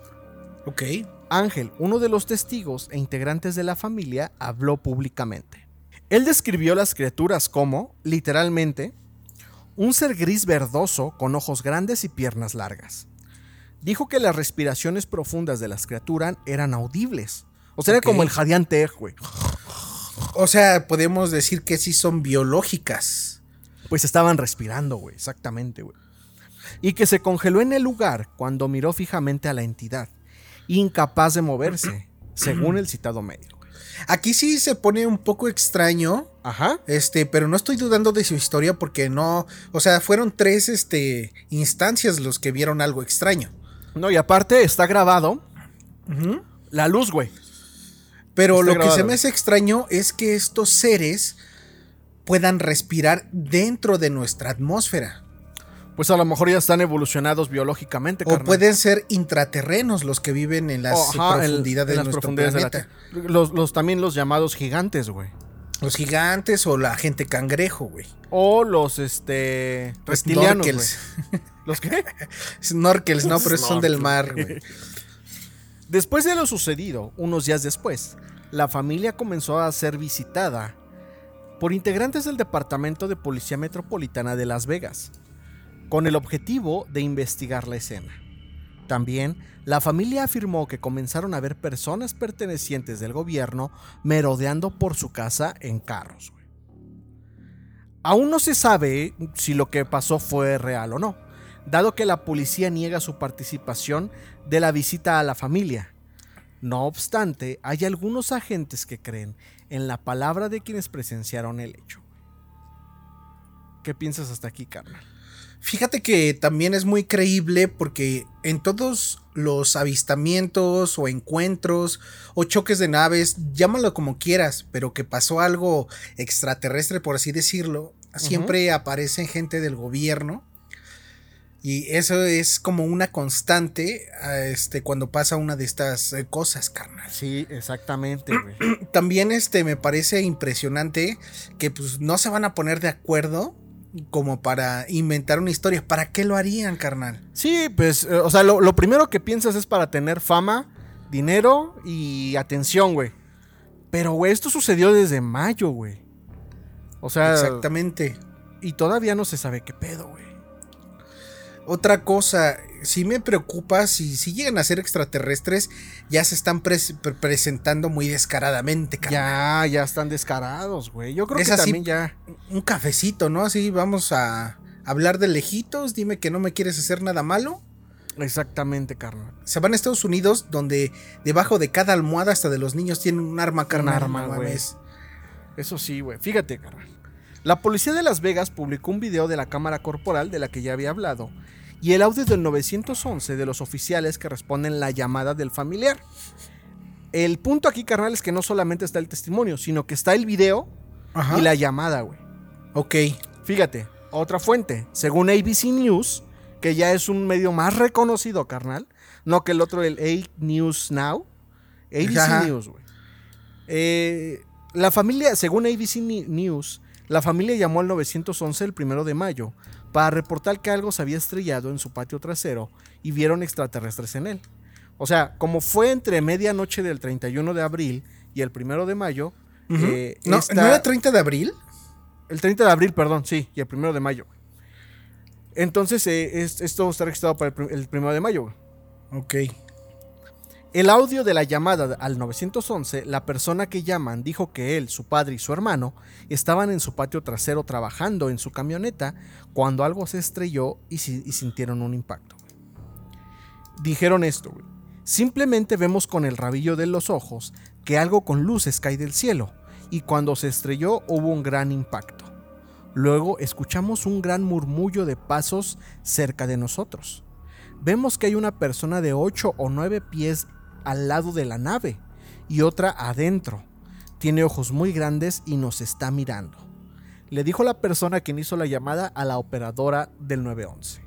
Speaker 1: Ok.
Speaker 2: Ángel, uno de los testigos e integrantes de la familia, habló públicamente. Él describió las criaturas como, literalmente, un ser gris verdoso con ojos grandes y piernas largas. Dijo que las respiraciones profundas de las criaturas eran audibles. O sea, era como el Jadian Tej, güey.
Speaker 1: O sea, podemos decir que sí son biológicas.
Speaker 2: Pues estaban respirando, güey, exactamente, güey. Y que se congeló en el lugar cuando miró fijamente a la entidad, incapaz de moverse, según el citado medio.
Speaker 1: Aquí sí se pone un poco extraño.
Speaker 2: Ajá.
Speaker 1: Este, pero no estoy dudando de su historia porque no. O sea, fueron tres este, instancias los que vieron algo extraño.
Speaker 2: No, y aparte está grabado la luz, güey.
Speaker 1: Pero
Speaker 2: Está
Speaker 1: lo que se me hace extraño es que estos seres puedan respirar dentro de nuestra atmósfera.
Speaker 2: Pues a lo mejor ya están evolucionados biológicamente,
Speaker 1: O
Speaker 2: carnal.
Speaker 1: pueden ser intraterrenos los que viven en las
Speaker 2: O, ajá,
Speaker 1: profundidades
Speaker 2: en
Speaker 1: de
Speaker 2: las
Speaker 1: nuestro
Speaker 2: profundidades de la. Los, los- también los llamados gigantes, güey.
Speaker 1: Los gigantes o la gente cangrejo, güey.
Speaker 2: O los, este, reptilianos, güey. ¿Los qué?
Speaker 1: Snorkels, no, pero son del mar, güey.
Speaker 2: Después de lo sucedido, unos días después, la familia comenzó a ser visitada por integrantes del Departamento de Policía Metropolitana de Las Vegas, con el objetivo de investigar la escena. También, la familia afirmó que comenzaron a ver personas pertenecientes del gobierno merodeando por su casa en carros. Aún no se sabe si lo que pasó fue real o no, dado que la policía niega su participación de la visita a la familia. No obstante, hay algunos agentes que creen en la palabra de quienes presenciaron el hecho. ¿Qué piensas hasta aquí, carnal?
Speaker 1: Fíjate que también es muy creíble porque en todos los avistamientos o encuentros o choques de naves, llámalo como quieras, pero que pasó algo extraterrestre, por así decirlo, siempre aparecen gente del gobierno. Y eso es como una constante ah, este, cuando pasa una de estas eh, cosas, carnal.
Speaker 2: Sí, exactamente, güey.
Speaker 1: También este, me parece impresionante que pues no se van a poner de acuerdo como para inventar una historia. ¿Para qué lo harían, carnal?
Speaker 2: Sí, pues, eh, o sea, lo, lo primero que piensas es para tener fama, dinero y atención, güey. Pero, güey, esto sucedió desde mayo, güey. O sea,
Speaker 1: Exactamente.
Speaker 2: y todavía no se sabe qué pedo, güey.
Speaker 1: Otra cosa, sí me preocupa si, si llegan a ser extraterrestres, ya se están pres- pre- presentando muy descaradamente, carnal.
Speaker 2: Ya, ya están descarados, güey. Yo creo
Speaker 1: Es
Speaker 2: que
Speaker 1: así-
Speaker 2: también ya.
Speaker 1: Un cafecito, ¿no? Así vamos a hablar de lejitos, dime que no me quieres hacer nada malo.
Speaker 2: Exactamente, carnal.
Speaker 1: Se van a Estados Unidos, donde debajo de cada almohada hasta de los niños tienen un arma, carnal.
Speaker 2: arma,
Speaker 1: no
Speaker 2: güey. Eso sí, güey. Fíjate, carnal. La policía de Las Vegas publicó un video de la cámara corporal de la que ya había hablado y el audio del 911 de los oficiales que responden la llamada del familiar. El punto aquí, carnal, es que no solamente está el testimonio, sino que está el video y la llamada, güey.
Speaker 1: Ok.
Speaker 2: Fíjate, otra fuente, según ABC News, que ya es un medio más reconocido, carnal, no que el otro, el A News Now. ABC News, güey. Eh, la familia, según ABC News, la familia llamó al 911 el primero de mayo para reportar que algo se había estrellado en su patio trasero y vieron extraterrestres en él. O sea, como fue entre medianoche del 31 de abril y el primero de mayo.
Speaker 1: Eh, no, ¿No era 30 de abril?
Speaker 2: El 30 de abril, perdón, sí, y el primero de mayo. Entonces, eh, esto está registrado para el, primero de mayo.
Speaker 1: Ok.
Speaker 2: El audio de la llamada al 911, la persona que llaman dijo que él, su padre y su hermano estaban en su patio trasero trabajando en su camioneta cuando algo se estrelló y, sintieron un impacto. Dijeron esto, Simplemente vemos con el rabillo de los ojos que algo con luces cae del cielo y cuando se estrelló hubo un gran impacto. Luego escuchamos un gran murmullo de pasos cerca de nosotros. Vemos que hay una persona de 8 o 9 pies al lado de la nave y otra adentro. Tiene ojos muy grandes y nos está mirando. Le dijo la persona quien hizo la llamada a la operadora del 911.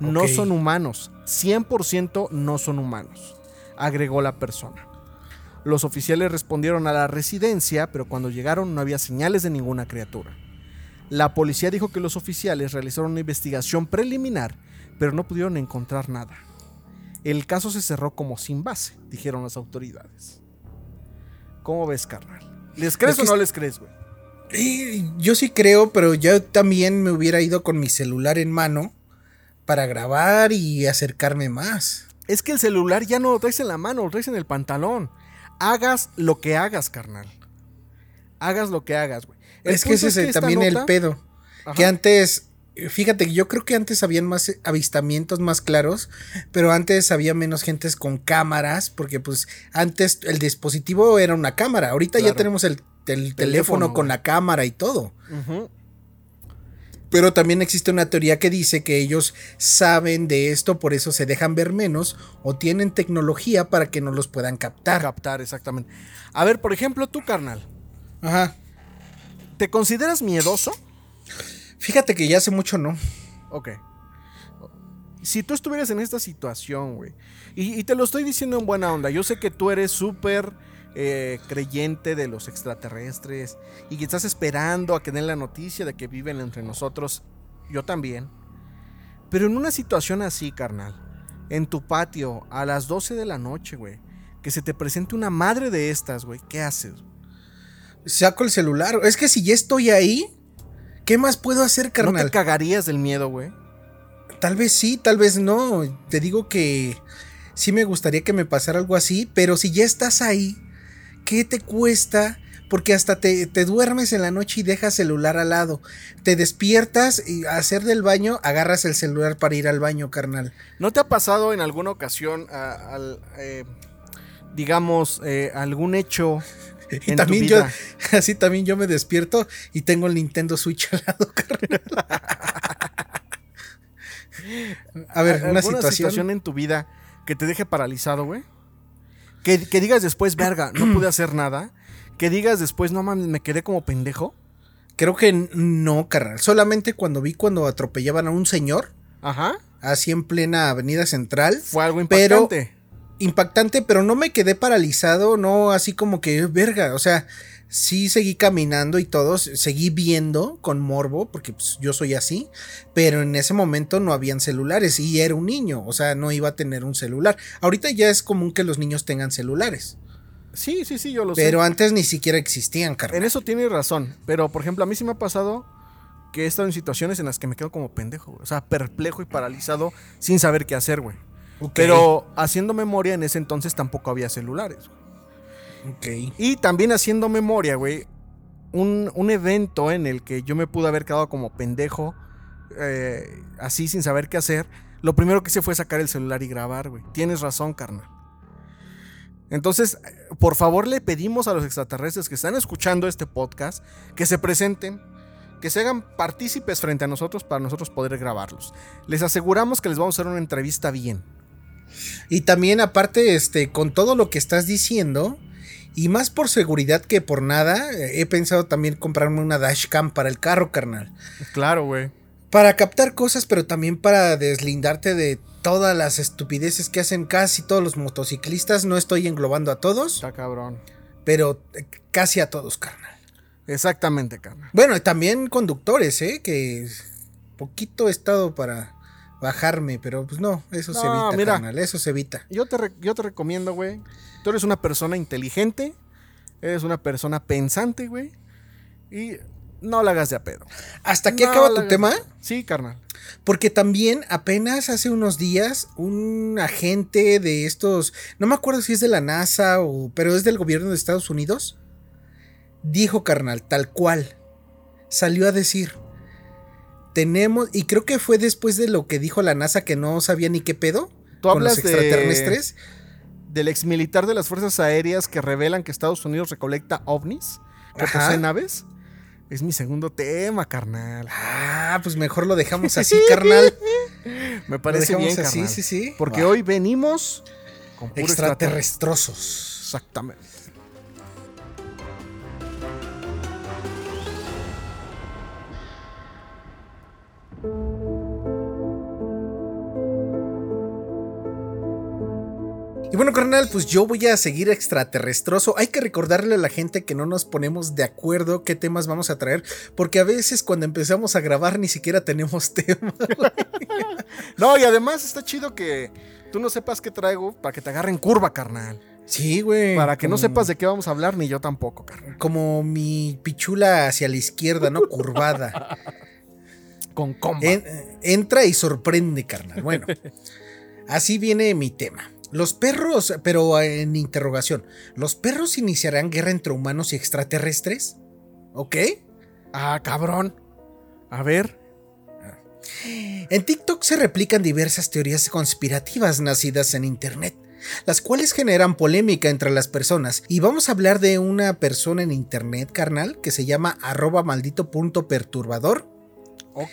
Speaker 2: No son humanos, 100% no son humanos, agregó la persona. Los oficiales respondieron a la residencia, pero cuando llegaron no había señales de ninguna criatura. La policía dijo que los oficiales realizaron una investigación preliminar, pero no pudieron encontrar nada. El caso se cerró como sin base, dijeron las autoridades. ¿Cómo ves, carnal? ¿Les crees o no les crees, güey?
Speaker 1: yo sí creo, pero yo también me hubiera ido con mi celular en mano para grabar y acercarme más.
Speaker 2: Es que el celular ya no lo traes en la mano, lo traes en el pantalón. Hagas lo que hagas, carnal. Hagas lo que hagas, güey.
Speaker 1: Es que ese es también el pedo. Que antes Fíjate, yo creo que antes habían más avistamientos más claros, pero antes había menos gentes con cámaras, porque pues antes el dispositivo era una cámara, ahorita ya tenemos el, teléfono, con la cámara y todo. Pero también existe una teoría que dice que ellos saben de esto, por eso se dejan ver menos o tienen tecnología para que no los puedan captar.
Speaker 2: Captar, exactamente. A ver, por ejemplo, tú, carnal.
Speaker 1: Ajá.
Speaker 2: ¿Te consideras miedoso?
Speaker 1: Fíjate que ya hace mucho no.
Speaker 2: Ok. Si tú estuvieras en esta situación, güey, y, te lo estoy diciendo en buena onda, yo sé que tú eres súper eh, creyente de los extraterrestres y que estás esperando a que den la noticia de que viven entre nosotros, yo también. Pero en una situación así, carnal, en tu patio, a las 12 de la noche, güey, que se te presente una madre de estas, güey, ¿qué haces?
Speaker 1: Saco el celular. Es que si ya estoy ahí, ¿Qué más puedo hacer, carnal?
Speaker 2: ¿No te cagarías del miedo, güey?
Speaker 1: Tal vez sí, tal vez no. Te digo que sí me gustaría que me pasara algo así, pero si ya estás ahí, ¿qué te cuesta? Porque hasta te, duermes en la noche y dejas celular al lado. Te despiertas y a hacer del baño, agarras el celular para ir al baño, carnal.
Speaker 2: ¿No te ha pasado en alguna ocasión, eh, digamos, eh, algún hecho
Speaker 1: y también yo, así también yo me despierto y tengo el Nintendo Switch al lado,
Speaker 2: A ver, una situación? en tu vida que te deje paralizado, güey. Que, digas después, verga, no pude hacer nada. Que digas después, no mames, me quedé como pendejo.
Speaker 1: Creo que no, carnal. Solamente cuando vi cuando atropellaban a un señor.
Speaker 2: Ajá.
Speaker 1: Así en plena avenida central.
Speaker 2: Fue algo impactante
Speaker 1: impactante, pero no me quedé paralizado, no así como que, verga, o sea, sí seguí caminando y todo, seguí viendo con morbo, porque pues, yo soy así, pero en ese momento no habían celulares y era un niño, o sea, no iba a tener un celular. Ahorita ya es común que los niños tengan celulares.
Speaker 2: Sí, sí, sí, yo lo
Speaker 1: sé. Pero antes ni siquiera existían, carnal.
Speaker 2: En eso tienes razón, pero por ejemplo, a mí sí me ha pasado que he estado en situaciones en las que me quedo como pendejo, o sea, perplejo y paralizado sin saber qué hacer, güey. Pero haciendo memoria, en ese entonces tampoco había celulares.
Speaker 1: Ok.
Speaker 2: Y también haciendo memoria, güey, un, evento en el que yo me pude haber quedado como pendejo, eh, así sin saber qué hacer, lo primero que hice fue sacar el celular y grabar, güey. Tienes razón, carnal. Entonces, por favor, le pedimos a los extraterrestres que están escuchando este podcast que se presenten, que se hagan partícipes frente a nosotros para nosotros poder grabarlos. Les aseguramos que les vamos a hacer una entrevista bien.
Speaker 1: Y también aparte, este, con todo lo que estás diciendo, y más por seguridad que por nada, he pensado también comprarme una dashcam para el carro, carnal.
Speaker 2: Claro, güey.
Speaker 1: Para captar cosas, pero también para deslindarte de todas las estupideces que hacen casi todos los motociclistas. No estoy englobando a todos.
Speaker 2: Está cabrón.
Speaker 1: Pero eh, casi a todos, carnal.
Speaker 2: Exactamente, carnal.
Speaker 1: Bueno, y también conductores, ¿eh? Que poquito estado para bajarme, pero pues no, eso se evita, mira, carnal, eso se evita.
Speaker 2: Yo te, yo te recomiendo, güey. Tú eres una persona inteligente, eres una persona pensante, güey. Y no la hagas de a pedo.
Speaker 1: ¿Hasta aquí acaba tu tema?
Speaker 2: Sí, carnal.
Speaker 1: Porque también apenas hace unos días un agente de estos, no me acuerdo si es de la NASA o, pero es del gobierno de Estados Unidos, dijo carnal, tal cual, salió a decir, tenemos, y creo que fue después de lo que dijo la NASA que no sabía ni qué pedo
Speaker 2: ¿Tú con los extraterrestres. del ex militar de las Fuerzas Aéreas que revelan que Estados Unidos recolecta ovnis, que posee naves. Es mi segundo tema, carnal.
Speaker 1: Ah, pues mejor lo dejamos así, carnal.
Speaker 2: Me parece bien, así, carnal. Sí, sí. Porque hoy venimos
Speaker 1: con extraterrestrosos.
Speaker 2: Exactamente.
Speaker 1: Y bueno, carnal, pues yo voy a seguir extraterrestroso. Hay que recordarle a la gente que no nos ponemos de acuerdo qué temas vamos a traer, porque a veces cuando empezamos a grabar ni siquiera tenemos tema.
Speaker 2: no, y además está chido que tú no sepas qué traigo para que te agarren curva, carnal.
Speaker 1: Sí, güey.
Speaker 2: Para que no sepas de qué vamos a hablar, ni yo tampoco, carnal.
Speaker 1: Como mi pichula hacia la izquierda, ¿no? Curvada.
Speaker 2: Con comba.
Speaker 1: entra y sorprende, carnal. Bueno, así viene mi tema. Los perros, pero en interrogación, ¿los perros iniciarán guerra entre humanos y extraterrestres? ¿Ok?
Speaker 2: Ah, cabrón. A ver.
Speaker 1: En TikTok se replican diversas teorías conspirativas nacidas en Internet, las cuales generan polémica entre las personas. Y vamos a hablar de una persona en Internet, carnal, que se llama arroba maldito punto perturbador,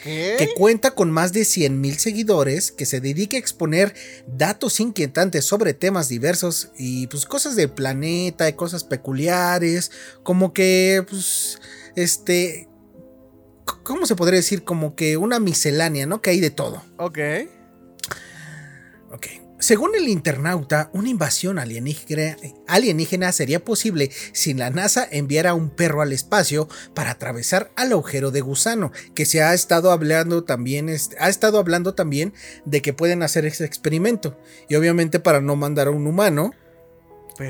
Speaker 1: que cuenta con más de 100.000 seguidores, que se dedica a exponer datos inquietantes sobre temas diversos y pues cosas del planeta y cosas peculiares, como que pues este ¿cómo se podría decir? Como que una miscelánea, ¿no? Que hay de todo.
Speaker 2: Ok.
Speaker 1: Ok. Según el internauta, una invasión alienígena, sería posible si la NASA enviara un perro al espacio para atravesar al agujero de gusano, que se ha estado hablando también, ha estado hablando también de que pueden hacer ese experimento. Y obviamente para no mandar a un humano,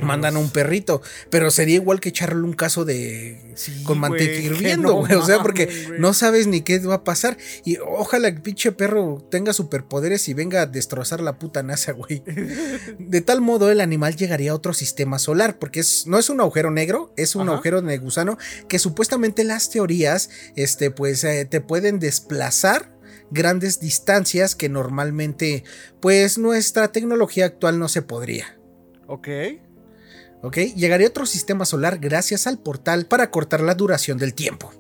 Speaker 1: mandan a un perrito. Pero sería igual que echarle un caso de. con manteca hirviendo, güey. o sea, porque no sabes ni qué va a pasar. Y ojalá el pinche perro tenga superpoderes y venga a destrozar la puta NASA, güey. De tal modo, el animal llegaría a otro sistema solar. Porque es, no es un agujero negro, es un agujero de gusano. Que supuestamente las teorías, este, pues, eh, te pueden desplazar grandes distancias que normalmente, pues, nuestra tecnología actual no se podría.
Speaker 2: Ok.
Speaker 1: ¿Ok? Llegaría otro sistema solar gracias al portal para cortar la duración del tiempo.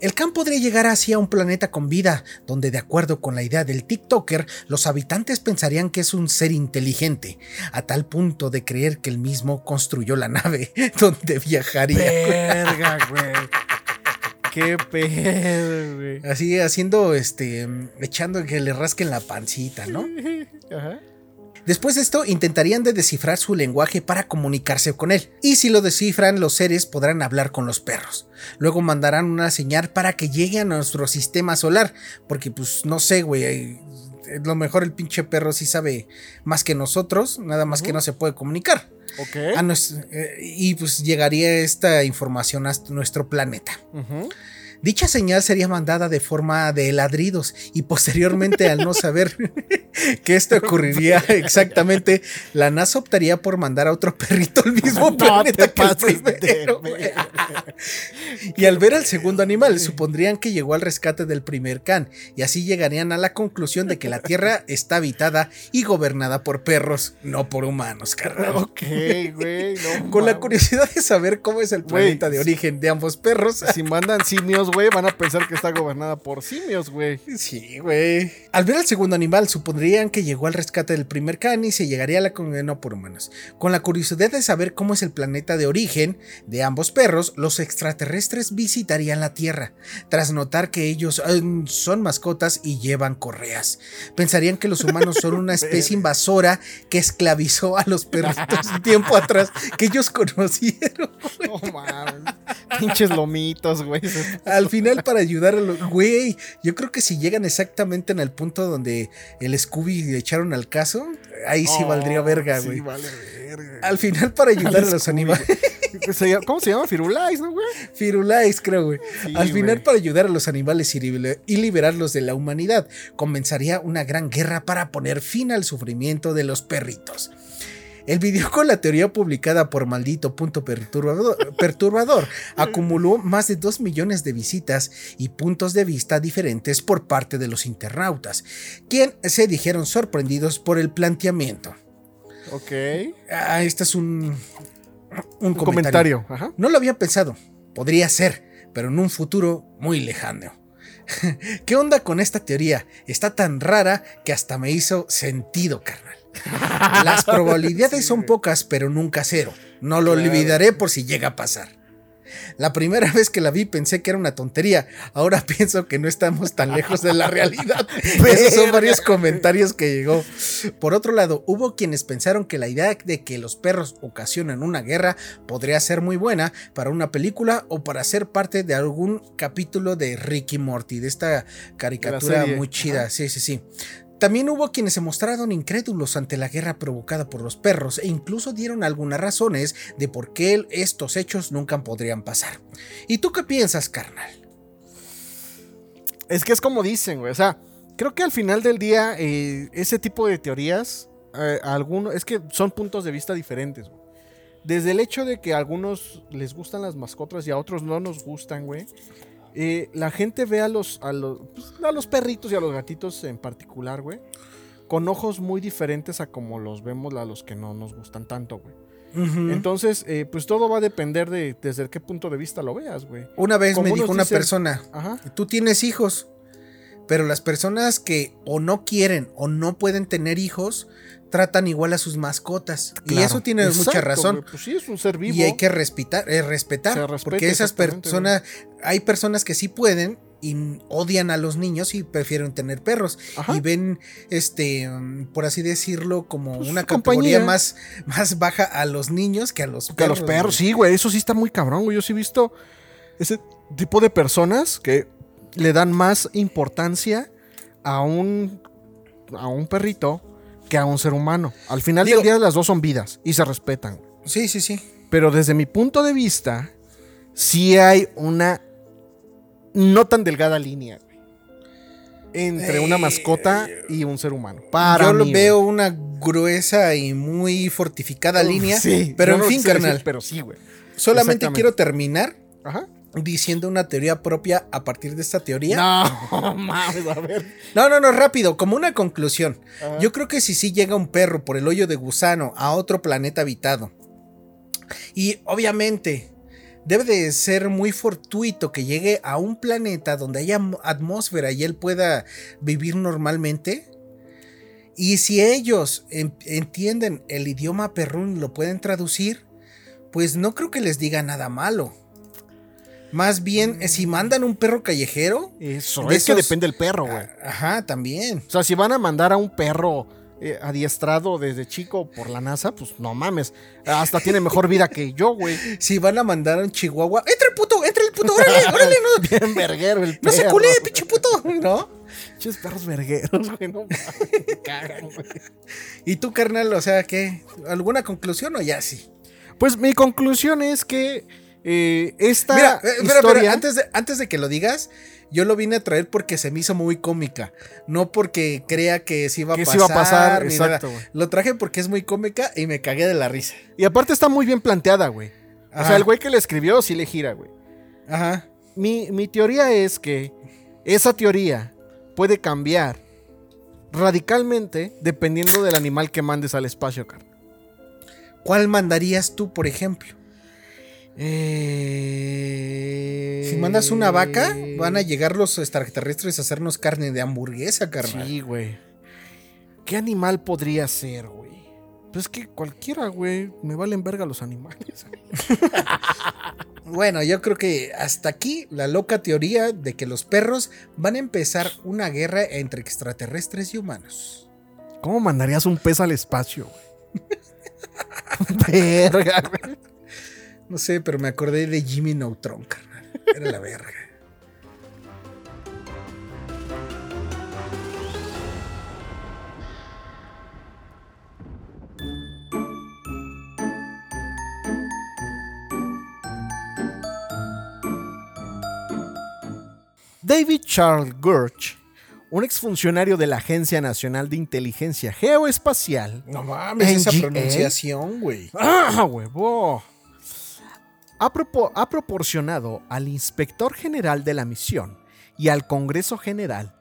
Speaker 1: El Khan podría llegar hacia un planeta con vida, donde de acuerdo con la idea del TikToker, los habitantes pensarían que es un ser inteligente, a tal punto de creer que él mismo construyó la nave donde viajaría.
Speaker 2: Verga, güey. Qué pedo, güey.
Speaker 1: Así haciendo, este, echando que le rasquen la pancita, ¿no? Ajá. Después de esto, intentarían de descifrar su lenguaje para comunicarse con él. Y si lo descifran, los seres podrán hablar con los perros. Luego mandarán una señal para que llegue a nuestro sistema solar. Porque, pues, no sé, güey. Eh, lo mejor el pinche perro sí sabe más que nosotros, nada más que no se puede comunicar.
Speaker 2: Ok.
Speaker 1: Eh, y pues llegaría esta información a nuestro planeta. Dicha señal sería mandada de forma de ladridos y posteriormente al no saber que esto ocurriría exactamente, la NASA optaría por mandar a otro perrito al mismo planeta que el primero. y al ver al segundo animal, supondrían que llegó al rescate del primer can y así llegarían a la conclusión de que la Tierra está habitada y gobernada por perros, no por humanos, carnal.
Speaker 2: Ok, güey.
Speaker 1: Con la curiosidad de saber cómo es el planeta de origen de ambos perros.
Speaker 2: Si mandan simios güey, van a pensar que está gobernada por simios, güey.
Speaker 1: Sí, güey. Al ver al segundo animal, supondrían que llegó al rescate del primer can y se llegaría a la no por humanos. Con la curiosidad de saber cómo es el planeta de origen de ambos perros, los extraterrestres visitarían la Tierra, tras notar que ellos eh, son mascotas y llevan correas. Pensarían que los humanos son una especie invasora que esclavizó a los perritos un tiempo atrás que ellos conocieron.
Speaker 2: No mames. Pinches lomitos, güey.
Speaker 1: Al final, para ayudar a los. Güey, yo creo que si llegan exactamente en el punto donde el Scooby le echaron al caso, ahí sí valdría verga, güey. Sí, vale verga. Al final, para ayudar a los animales.
Speaker 2: ¿Cómo se llama? Firulais, ¿no, güey?
Speaker 1: Firulais, creo, güey. Al final, para ayudar a los animales y liberarlos de la humanidad, comenzaría una gran guerra para poner fin al sufrimiento de los perritos. El video con la teoría publicada por Maldito Punto Perturbador, acumuló más de 2 millones de visitas y puntos de vista diferentes por parte de los internautas, quien se dijeron sorprendidos por el planteamiento.
Speaker 2: Ok.
Speaker 1: Ah, este es un, un, comentario. No lo había pensado. Podría ser, pero en un futuro muy lejano. ¿Qué onda con esta teoría? Está tan rara que hasta me hizo sentido, carnal. Las probabilidades son pocas, pero nunca cero. No lo olvidaré por si llega a pasar. La primera vez que la vi pensé que era una tontería. Ahora pienso que no estamos tan lejos de la realidad. Esos son varios comentarios que llegó. Por otro lado, hubo quienes pensaron que la idea de que los perros ocasionan una guerra podría ser muy buena para una película o para ser parte de algún capítulo de Ricky Morty, de esta caricatura muy chida. Sí, sí, sí. También hubo quienes se mostraron incrédulos ante la guerra provocada por los perros e incluso dieron algunas razones de por qué estos hechos nunca podrían pasar. ¿Y tú qué piensas, carnal?
Speaker 2: Es que es como dicen, güey. O sea, creo que al final del día eh, ese tipo de teorías, eh, algunos, es que son puntos de vista diferentes. Desde el hecho de que a algunos les gustan las mascotas y a otros no nos gustan, güey. Eh, la gente ve a los, a los, pues, a los perritos y a los gatitos en particular, güey, con ojos muy diferentes a como los vemos a los que no nos gustan tanto, güey. Entonces, eh, pues todo va a depender de desde qué punto de vista lo veas, güey.
Speaker 1: Una vez me dijo una persona, tú tienes hijos, pero las personas que o no quieren o no pueden tener hijos, tratan igual a sus mascotas. y eso tiene mucha razón.
Speaker 2: Pues sí, es un ser vivo.
Speaker 1: Y hay que respetar, eh, respetar porque esas personas, hay personas que sí pueden y odian a los niños y prefieren tener perros y ven este por así decirlo como pues una categoría más, más baja a los niños que a los
Speaker 2: perros. Que a los perros, sí, güey, eso sí está muy cabrón, güey. Yo sí he visto ese tipo de personas que le dan más importancia a un a un perrito que a un ser humano. Al final del día las dos son vidas y se respetan.
Speaker 1: Sí, sí, sí.
Speaker 2: Pero desde mi punto de vista, sí hay una no tan delgada línea entre una mascota y un ser humano.
Speaker 1: Para yo lo veo una gruesa y muy fortificada línea. Sí, pero en fin, carnal.
Speaker 2: pero sí, güey.
Speaker 1: Solamente quiero terminar Ajá diciendo una teoría propia a partir de esta teoría.
Speaker 2: No, mames, a ver.
Speaker 1: No, no, no, rápido, como una conclusión. Yo creo que si sí llega un perro por el hoyo de gusano a otro planeta habitado, y obviamente debe de ser muy fortuito que llegue a un planeta donde haya atmósfera y él pueda vivir normalmente. Y si ellos entienden el idioma perrún, lo pueden traducir, pues no creo que les diga nada malo. Más bien, eh, si mandan un perro callejero.
Speaker 2: Eso, es que depende del perro, güey.
Speaker 1: Ajá, también.
Speaker 2: O sea, si van a mandar a un perro eh, adiestrado desde chico por la NASA, pues no mames. Hasta tiene mejor vida que yo, güey.
Speaker 1: Si van a mandar a un chihuahua. ¡Entra el puto! ¡Entra el puto! ¡Órale, órale! No,
Speaker 2: Bien verguero el
Speaker 1: perro. No se culé, pinche puto, ¿no?
Speaker 2: Pinches perros vergueros, güey. No cagan, güey.
Speaker 1: ¿Y tú, carnal? O sea, ¿qué? ¿Alguna conclusión o ya sí?
Speaker 2: Pues mi conclusión es que eh, esta Mira, eh,
Speaker 1: antes, de, antes de que lo digas, yo lo vine a traer porque se me hizo muy cómica. No porque crea que sí iba a pasar. iba a pasar, exacto, Lo traje porque es muy cómica y me cagué de la risa.
Speaker 2: Y aparte está muy bien planteada, güey. O sea, el güey que le escribió sí le gira, güey.
Speaker 1: Ajá.
Speaker 2: Mi, mi teoría es que esa teoría puede cambiar radicalmente dependiendo del animal que mandes al espacio, Carlos.
Speaker 1: ¿Cuál mandarías tú, por ejemplo?
Speaker 2: Eh...
Speaker 1: Si mandas una vaca, van a llegar los extraterrestres a hacernos carne de hamburguesa, carnal.
Speaker 2: Sí, güey. ¿Qué animal podría ser, güey? Pues es que cualquiera, güey. Me valen verga los animales.
Speaker 1: bueno, yo creo que hasta aquí la loca teoría de que los perros van a empezar una guerra entre extraterrestres y humanos.
Speaker 2: ¿Cómo mandarías un pez al espacio, güey? verga, güey.
Speaker 1: No sé, pero me acordé de Jimmy Neutron, carnal. Era la verga.
Speaker 2: David Charles Gurch, un exfuncionario de la Agencia Nacional de Inteligencia Geoespacial.
Speaker 1: No mames, esa pronunciación, güey.
Speaker 2: ¡Ah, huevo! Ha, proporcionado al inspector general de la misión y al Congreso General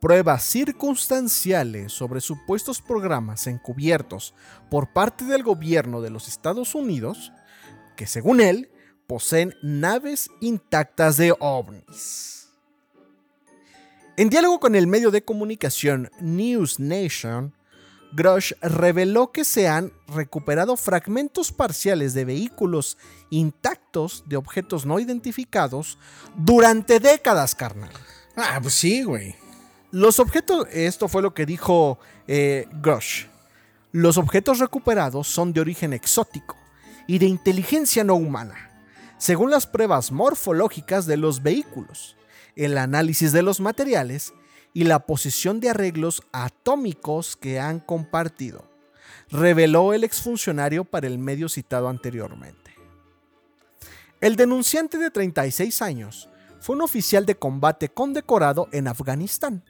Speaker 2: pruebas circunstanciales sobre supuestos programas encubiertos por parte del gobierno de los Estados Unidos que según él poseen naves intactas de ovnis. En diálogo con el medio de comunicación News Nation, Grush reveló que se han recuperado fragmentos parciales de vehículos intactos de objetos no identificados durante décadas, carnal.
Speaker 1: Ah, pues sí, güey.
Speaker 2: Los objetos, esto fue lo que dijo eh, Grush. Los objetos recuperados son de origen exótico y de inteligencia no humana, según las pruebas morfológicas de los vehículos, el análisis de los materiales y la posición de arreglos atómicos que han compartido, reveló el exfuncionario para el medio citado anteriormente. El denunciante de 36 años fue un oficial de combate condecorado en Afganistán,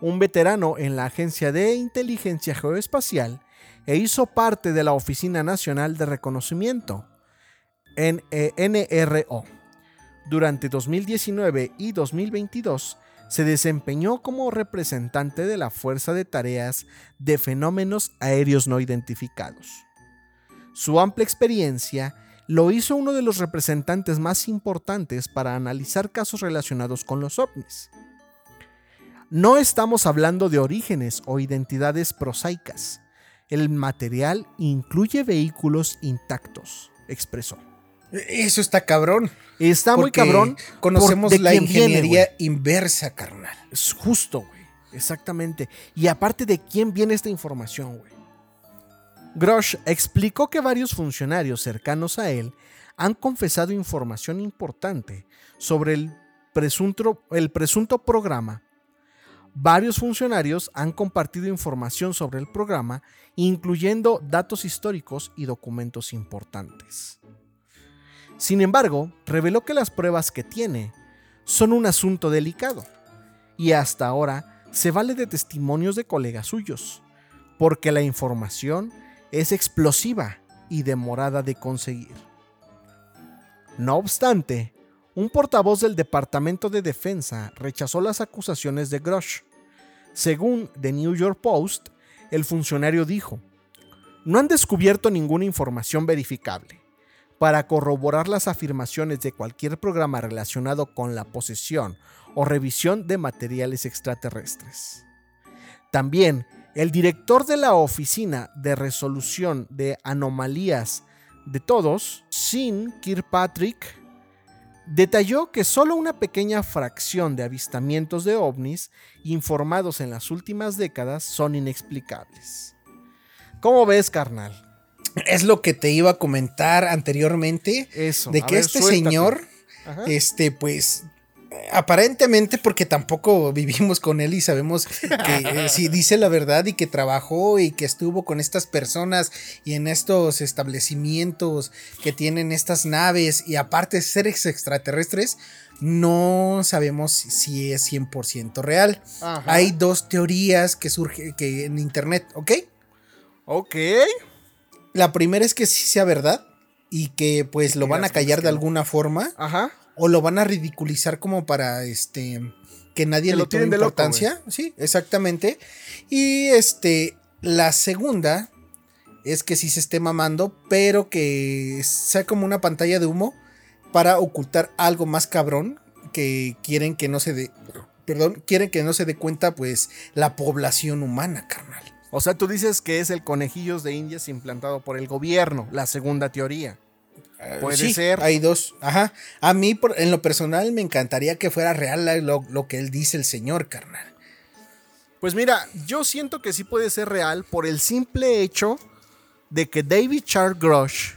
Speaker 2: un veterano en la Agencia de Inteligencia Geoespacial e hizo parte de la Oficina Nacional de Reconocimiento, NRO. Durante 2019 y 2022 se desempeñó como representante de la Fuerza de Tareas de Fenómenos Aéreos No Identificados. Su amplia experiencia lo hizo uno de los representantes más importantes para analizar casos relacionados con los ovnis. No estamos hablando de orígenes o identidades prosaicas. El material incluye vehículos intactos, expresó.
Speaker 1: Eso está cabrón.
Speaker 2: Está muy cabrón.
Speaker 1: Conocemos la ingeniería inversa, carnal.
Speaker 2: Es justo, güey. Exactamente. Y aparte de quién viene esta información, güey. Grosh explicó que varios funcionarios cercanos a él han confesado información importante sobre el presunto, el presunto programa. Varios funcionarios han compartido información sobre el programa, incluyendo datos históricos y documentos importantes. Sin embargo, reveló que las pruebas que tiene son un asunto delicado y hasta ahora se vale de testimonios de colegas suyos, porque la información es explosiva y demorada de conseguir. No obstante, un portavoz del Departamento de Defensa rechazó las acusaciones de Grosh. Según The New York Post, el funcionario dijo, no han descubierto ninguna información verificable para corroborar las afirmaciones de cualquier programa relacionado con la posesión o revisión de materiales extraterrestres. También, el director de la Oficina de Resolución de Anomalías de Todos, Sin Kirkpatrick, detalló que solo una pequeña fracción de avistamientos de ovnis informados en las últimas décadas son inexplicables. ¿Cómo ves, carnal?
Speaker 1: Es lo que te iba a comentar anteriormente.
Speaker 2: Eso.
Speaker 1: De que este señor, este, pues, aparentemente, porque tampoco vivimos con él y sabemos que eh, si dice la verdad y que trabajó y que estuvo con estas personas y en estos establecimientos que tienen estas naves y aparte seres extraterrestres, no sabemos si es 100% real. Hay dos teorías que surgen que en internet, ¿ok?
Speaker 2: Ok.
Speaker 1: La primera es que sí sea verdad y que pues lo van a callar de alguna forma.
Speaker 2: Ajá.
Speaker 1: O lo van a ridiculizar como para este que nadie le tome importancia. sí, exactamente. Y este la segunda es que sí se esté mamando, pero que sea como una pantalla de humo para ocultar algo más cabrón que quieren que no se dé, perdón, quieren que no se dé cuenta pues la población humana, carnal.
Speaker 2: O sea, tú dices que es el conejillos de indias implantado por el gobierno, la segunda teoría. Puede
Speaker 1: Sí,
Speaker 2: ser.
Speaker 1: Hay dos. Ajá. A mí, por- en lo personal, me encantaría que fuera real lo, lo que él dice el señor, carnal.
Speaker 2: Pues mira, yo siento que sí puede ser real por el simple hecho de que David Charles Grosh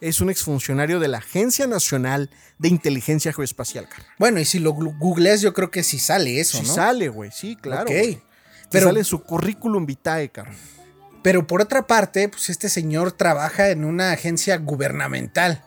Speaker 2: es un exfuncionario de la Agencia Nacional de Inteligencia Geoespacial, carnal.
Speaker 1: Bueno, y si lo googleas, yo creo que sí sale eso,
Speaker 2: Sí
Speaker 1: ¿no?
Speaker 2: sale, güey, sí, claro.
Speaker 1: Ok. Pero-
Speaker 2: sale en su currículum vitae, carnal.
Speaker 1: Pero por otra parte, pues este señor trabaja en una agencia gubernamental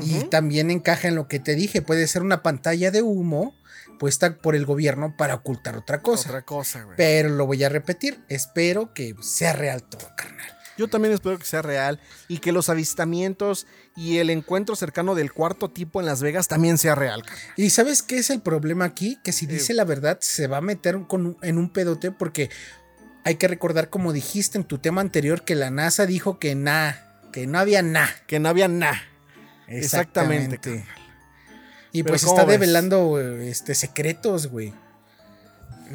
Speaker 1: y también encaja en lo que te dije, puede ser una pantalla de humo puesta por el gobierno para ocultar otra cosa.
Speaker 2: Otra cosa, güey.
Speaker 1: Pero lo voy a repetir, espero que sea real todo, carnal.
Speaker 2: Yo también espero que sea real y que los avistamientos y el encuentro cercano del cuarto tipo en Las Vegas también sea real.
Speaker 1: ¿Y sabes qué es el problema aquí? Que si dice la verdad se va a meter con- en un pedote porque hay que recordar como dijiste en tu tema anterior que la NASA dijo que nada, que no había nada.
Speaker 2: Que no había nada. Exactamente.
Speaker 1: Y
Speaker 2: Pero
Speaker 1: pues
Speaker 2: ¿cómo
Speaker 1: está
Speaker 2: ves?
Speaker 1: develando este, secretos, güey.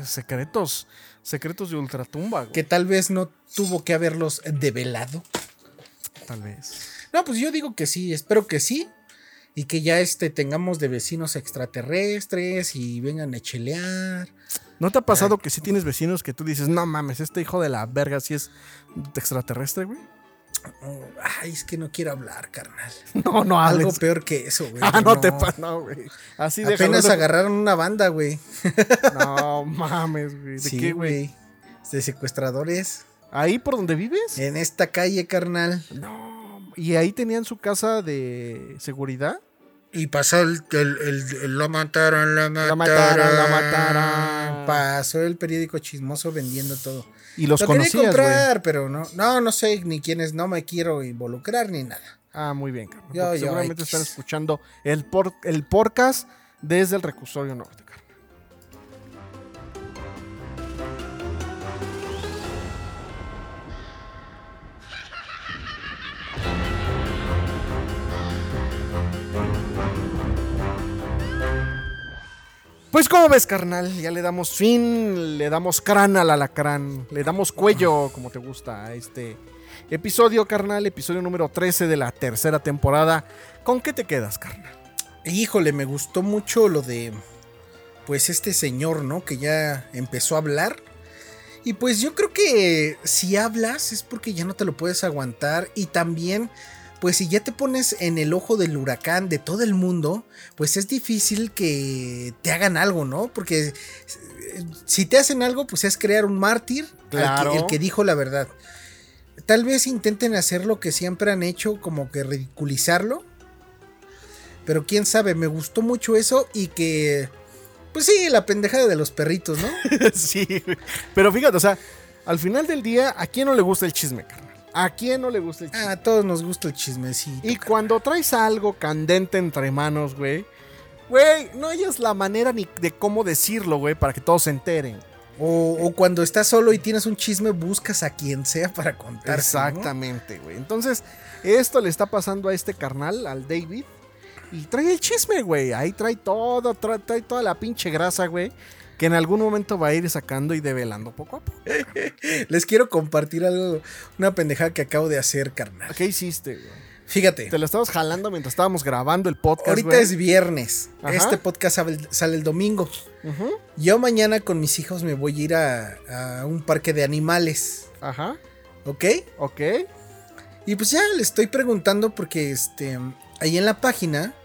Speaker 2: Secretos. Secretos de ultratumba, güey.
Speaker 1: Que tal vez no tuvo que haberlos develado.
Speaker 2: Tal vez.
Speaker 1: No, pues yo digo que sí, espero que sí. Y que ya este, tengamos de vecinos extraterrestres y vengan a chelear.
Speaker 2: ¿No te ha pasado que sí tienes vecinos que tú dices, no mames, este hijo de la verga sí es extraterrestre, güey?
Speaker 1: Ay, es que no quiero hablar, carnal.
Speaker 2: No, no
Speaker 1: Algo
Speaker 2: hables.
Speaker 1: peor que eso, güey.
Speaker 2: Ah, no, te pasa, no, güey. Así de
Speaker 1: Apenas agarraron una banda, güey.
Speaker 2: No mames, güey. ¿De
Speaker 1: Sí,
Speaker 2: qué, güey.
Speaker 1: De secuestradores.
Speaker 2: ¿Ahí por donde vives?
Speaker 1: En esta calle, carnal.
Speaker 2: No. ¿Y ahí tenían su casa de seguridad?
Speaker 1: Y pasó el, el, el- el- lo mataron, lo mataron,
Speaker 2: mataron, lo mataron.
Speaker 1: Pasó el periódico chismoso vendiendo todo.
Speaker 2: Y los
Speaker 1: lo quería
Speaker 2: conocías, güey.
Speaker 1: comprar, pero no, no, no sé ni quiénes, no me quiero involucrar ni nada.
Speaker 2: Ah, muy bien.
Speaker 1: Yo, yo,
Speaker 2: seguramente
Speaker 1: X.
Speaker 2: están escuchando el, por, el podcast desde el reclusorio norte, Pues como ves, carnal, ya le damos fin, le damos crán al alacrán, le damos cuello, como te gusta, a este episodio, carnal, episodio número 13 de la tercera temporada. ¿Con qué te quedas, carnal?
Speaker 1: Híjole, me gustó mucho lo de, pues este señor, ¿no? Que ya empezó a hablar. Y pues yo creo que si hablas es porque ya no te lo puedes aguantar. Y también, pues si ya te pones en el ojo del huracán de todo el mundo, pues es difícil que te hagan algo, ¿no? Porque eh, si te hacen algo, pues es crear un mártir, al que-
Speaker 2: Claro.
Speaker 1: el que dijo la verdad. Tal vez intenten hacer lo que siempre han hecho, como que ridiculizarlo. Pero quién sabe, me gustó mucho eso y que... Pues sí, la pendejada de los perritos, ¿no?
Speaker 2: sí, pero fíjate, o sea, al final del día, ¿a quién no le gusta el chisme? ¿A quién no le gusta el chisme?
Speaker 1: A todos nos gusta el chismecito.
Speaker 2: y cuando traes algo candente entre manos, güey, güey, no hayas la manera ni de cómo decirlo, güey, para que todos se enteren.
Speaker 1: O, o cuando estás solo y tienes un chisme, buscas a quien sea para contar.
Speaker 2: Exactamente, güey. Entonces, esto le está pasando a este carnal, al David. Y trae el chisme, güey. Ahí trae todo, trae, trae toda la pinche grasa, güey. Que en algún momento va a ir sacando y develando poco a poco.
Speaker 1: Les quiero compartir algo, una pendejada que acabo de hacer, carnal.
Speaker 2: ¿Qué hiciste, güey?
Speaker 1: Fíjate,
Speaker 2: Te lo estabas jalando mientras estábamos grabando el podcast,
Speaker 1: ahorita
Speaker 2: güey.
Speaker 1: es viernes.
Speaker 2: Ajá.
Speaker 1: Este podcast sale, sale el domingo. Yo mañana con mis hijos me voy a ir a, a un parque de animales.
Speaker 2: Ajá,
Speaker 1: ¿Ok?
Speaker 2: ok.
Speaker 1: Y pues ya le estoy preguntando porque este ahí en la página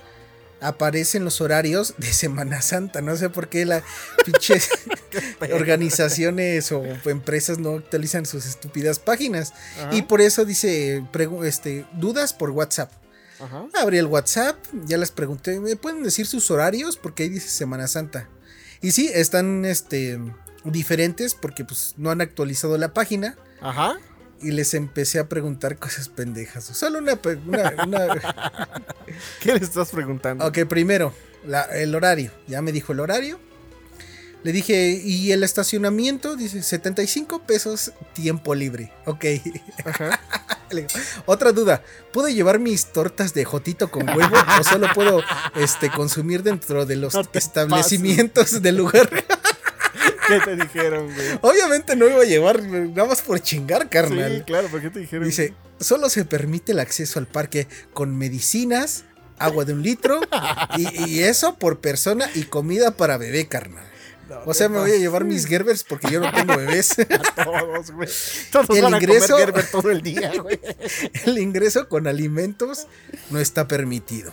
Speaker 1: aparecen los horarios de Semana Santa. No sé por qué las pinches organizaciones o empresas no actualizan sus estúpidas páginas.
Speaker 2: Ajá,
Speaker 1: Y por eso dice este, dudas por WhatsApp.
Speaker 2: ajá.
Speaker 1: Abrí el WhatsApp, ya les pregunté, ¿me pueden decir sus horarios? Porque ahí dice Semana Santa. Y sí, están este, diferentes porque pues no han actualizado la página
Speaker 2: Ajá.
Speaker 1: Y les empecé a preguntar cosas pendejas. Solo una... una- una-
Speaker 2: ¿Qué le estás preguntando?
Speaker 1: ok, primero, la- el horario. Ya me dijo el horario. Le dije, ¿y el estacionamiento? Dice, 75 pesos tiempo libre. Ok.
Speaker 2: Ajá.
Speaker 1: Otra duda, ¿puedo llevar mis tortas de jotito con huevo o solo puedo este, consumir dentro de los
Speaker 2: No
Speaker 1: establecimientos del lugar?
Speaker 2: ¿Qué te dijeron, güey?
Speaker 1: Obviamente no iba a llevar nada más por chingar, carnal.
Speaker 2: Sí, claro, ¿por qué te dijeron?
Speaker 1: Dice, solo se permite el acceso al parque con medicinas, agua de un litro y, y eso por persona y comida para bebé, carnal.
Speaker 2: No
Speaker 1: O sea, me voy a llevar mis Gerbers porque yo no tengo bebés.
Speaker 2: A todos, güey. Todos
Speaker 1: El
Speaker 2: van a
Speaker 1: ingreso-
Speaker 2: comer Gerber todo el día, güey.
Speaker 1: El ingreso con alimentos no está permitido.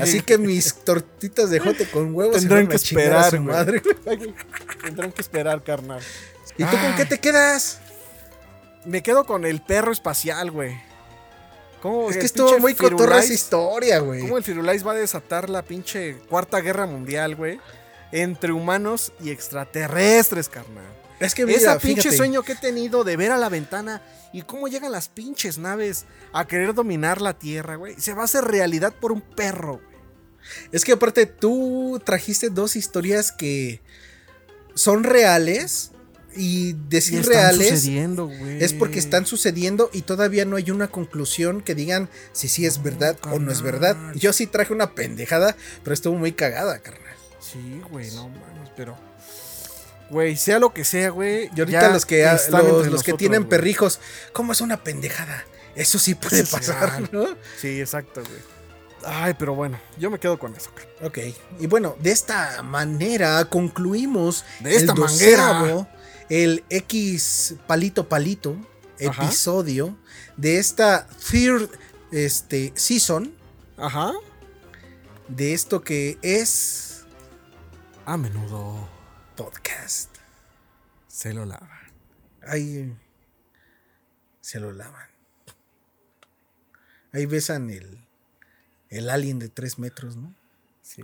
Speaker 1: Así que mis tortitas de jote con huevos
Speaker 2: Tendrán que
Speaker 1: a
Speaker 2: esperar,
Speaker 1: su madre.
Speaker 2: Tendrán que esperar, carnal.
Speaker 1: ¿Y tú con qué te quedas?
Speaker 2: Me quedo con el perro espacial, güey. ¿Cómo
Speaker 1: Es que estuvo muy cotorra esa historia, güey.
Speaker 2: ¿Cómo el Firulais va a desatar la pinche cuarta guerra mundial, güey? Entre humanos y extraterrestres, carnal.
Speaker 1: Es que mira,
Speaker 2: Ese pinche
Speaker 1: fíjate,
Speaker 2: sueño que he tenido de ver a la ventana y cómo llegan las pinches naves a querer dominar la Tierra, güey. Se va a hacer realidad por un perro, güey.
Speaker 1: Es que aparte tú trajiste dos historias que son reales y
Speaker 2: Y
Speaker 1: decir
Speaker 2: están
Speaker 1: reales
Speaker 2: sucediendo, güey.
Speaker 1: es porque están sucediendo y todavía no hay una conclusión que digan si sí es verdad o no es verdad. Yo sí traje una pendejada, pero estuvo muy cagada, carnal.
Speaker 2: Sí, güey, no mames, pero. Güey, sea lo que sea, güey.
Speaker 1: Y ahorita los que los, que tienen perrijos, ¿cómo es una pendejada? Eso sí puede pasar,
Speaker 2: real.
Speaker 1: ¿no?
Speaker 2: Sí, exacto, güey. Ay, pero bueno, yo me quedo con eso.
Speaker 1: Ok. Y bueno, de esta manera concluimos
Speaker 2: De esta
Speaker 1: el doceavo, el X palito palito
Speaker 2: Ajá.
Speaker 1: episodio de esta third este, season
Speaker 2: Ajá.
Speaker 1: de esto que es
Speaker 2: A menudo
Speaker 1: podcast.
Speaker 2: se lo lava.
Speaker 1: Ahí se lo lavan. Ahí besan el, el alien de tres metros, ¿no?
Speaker 2: Sí.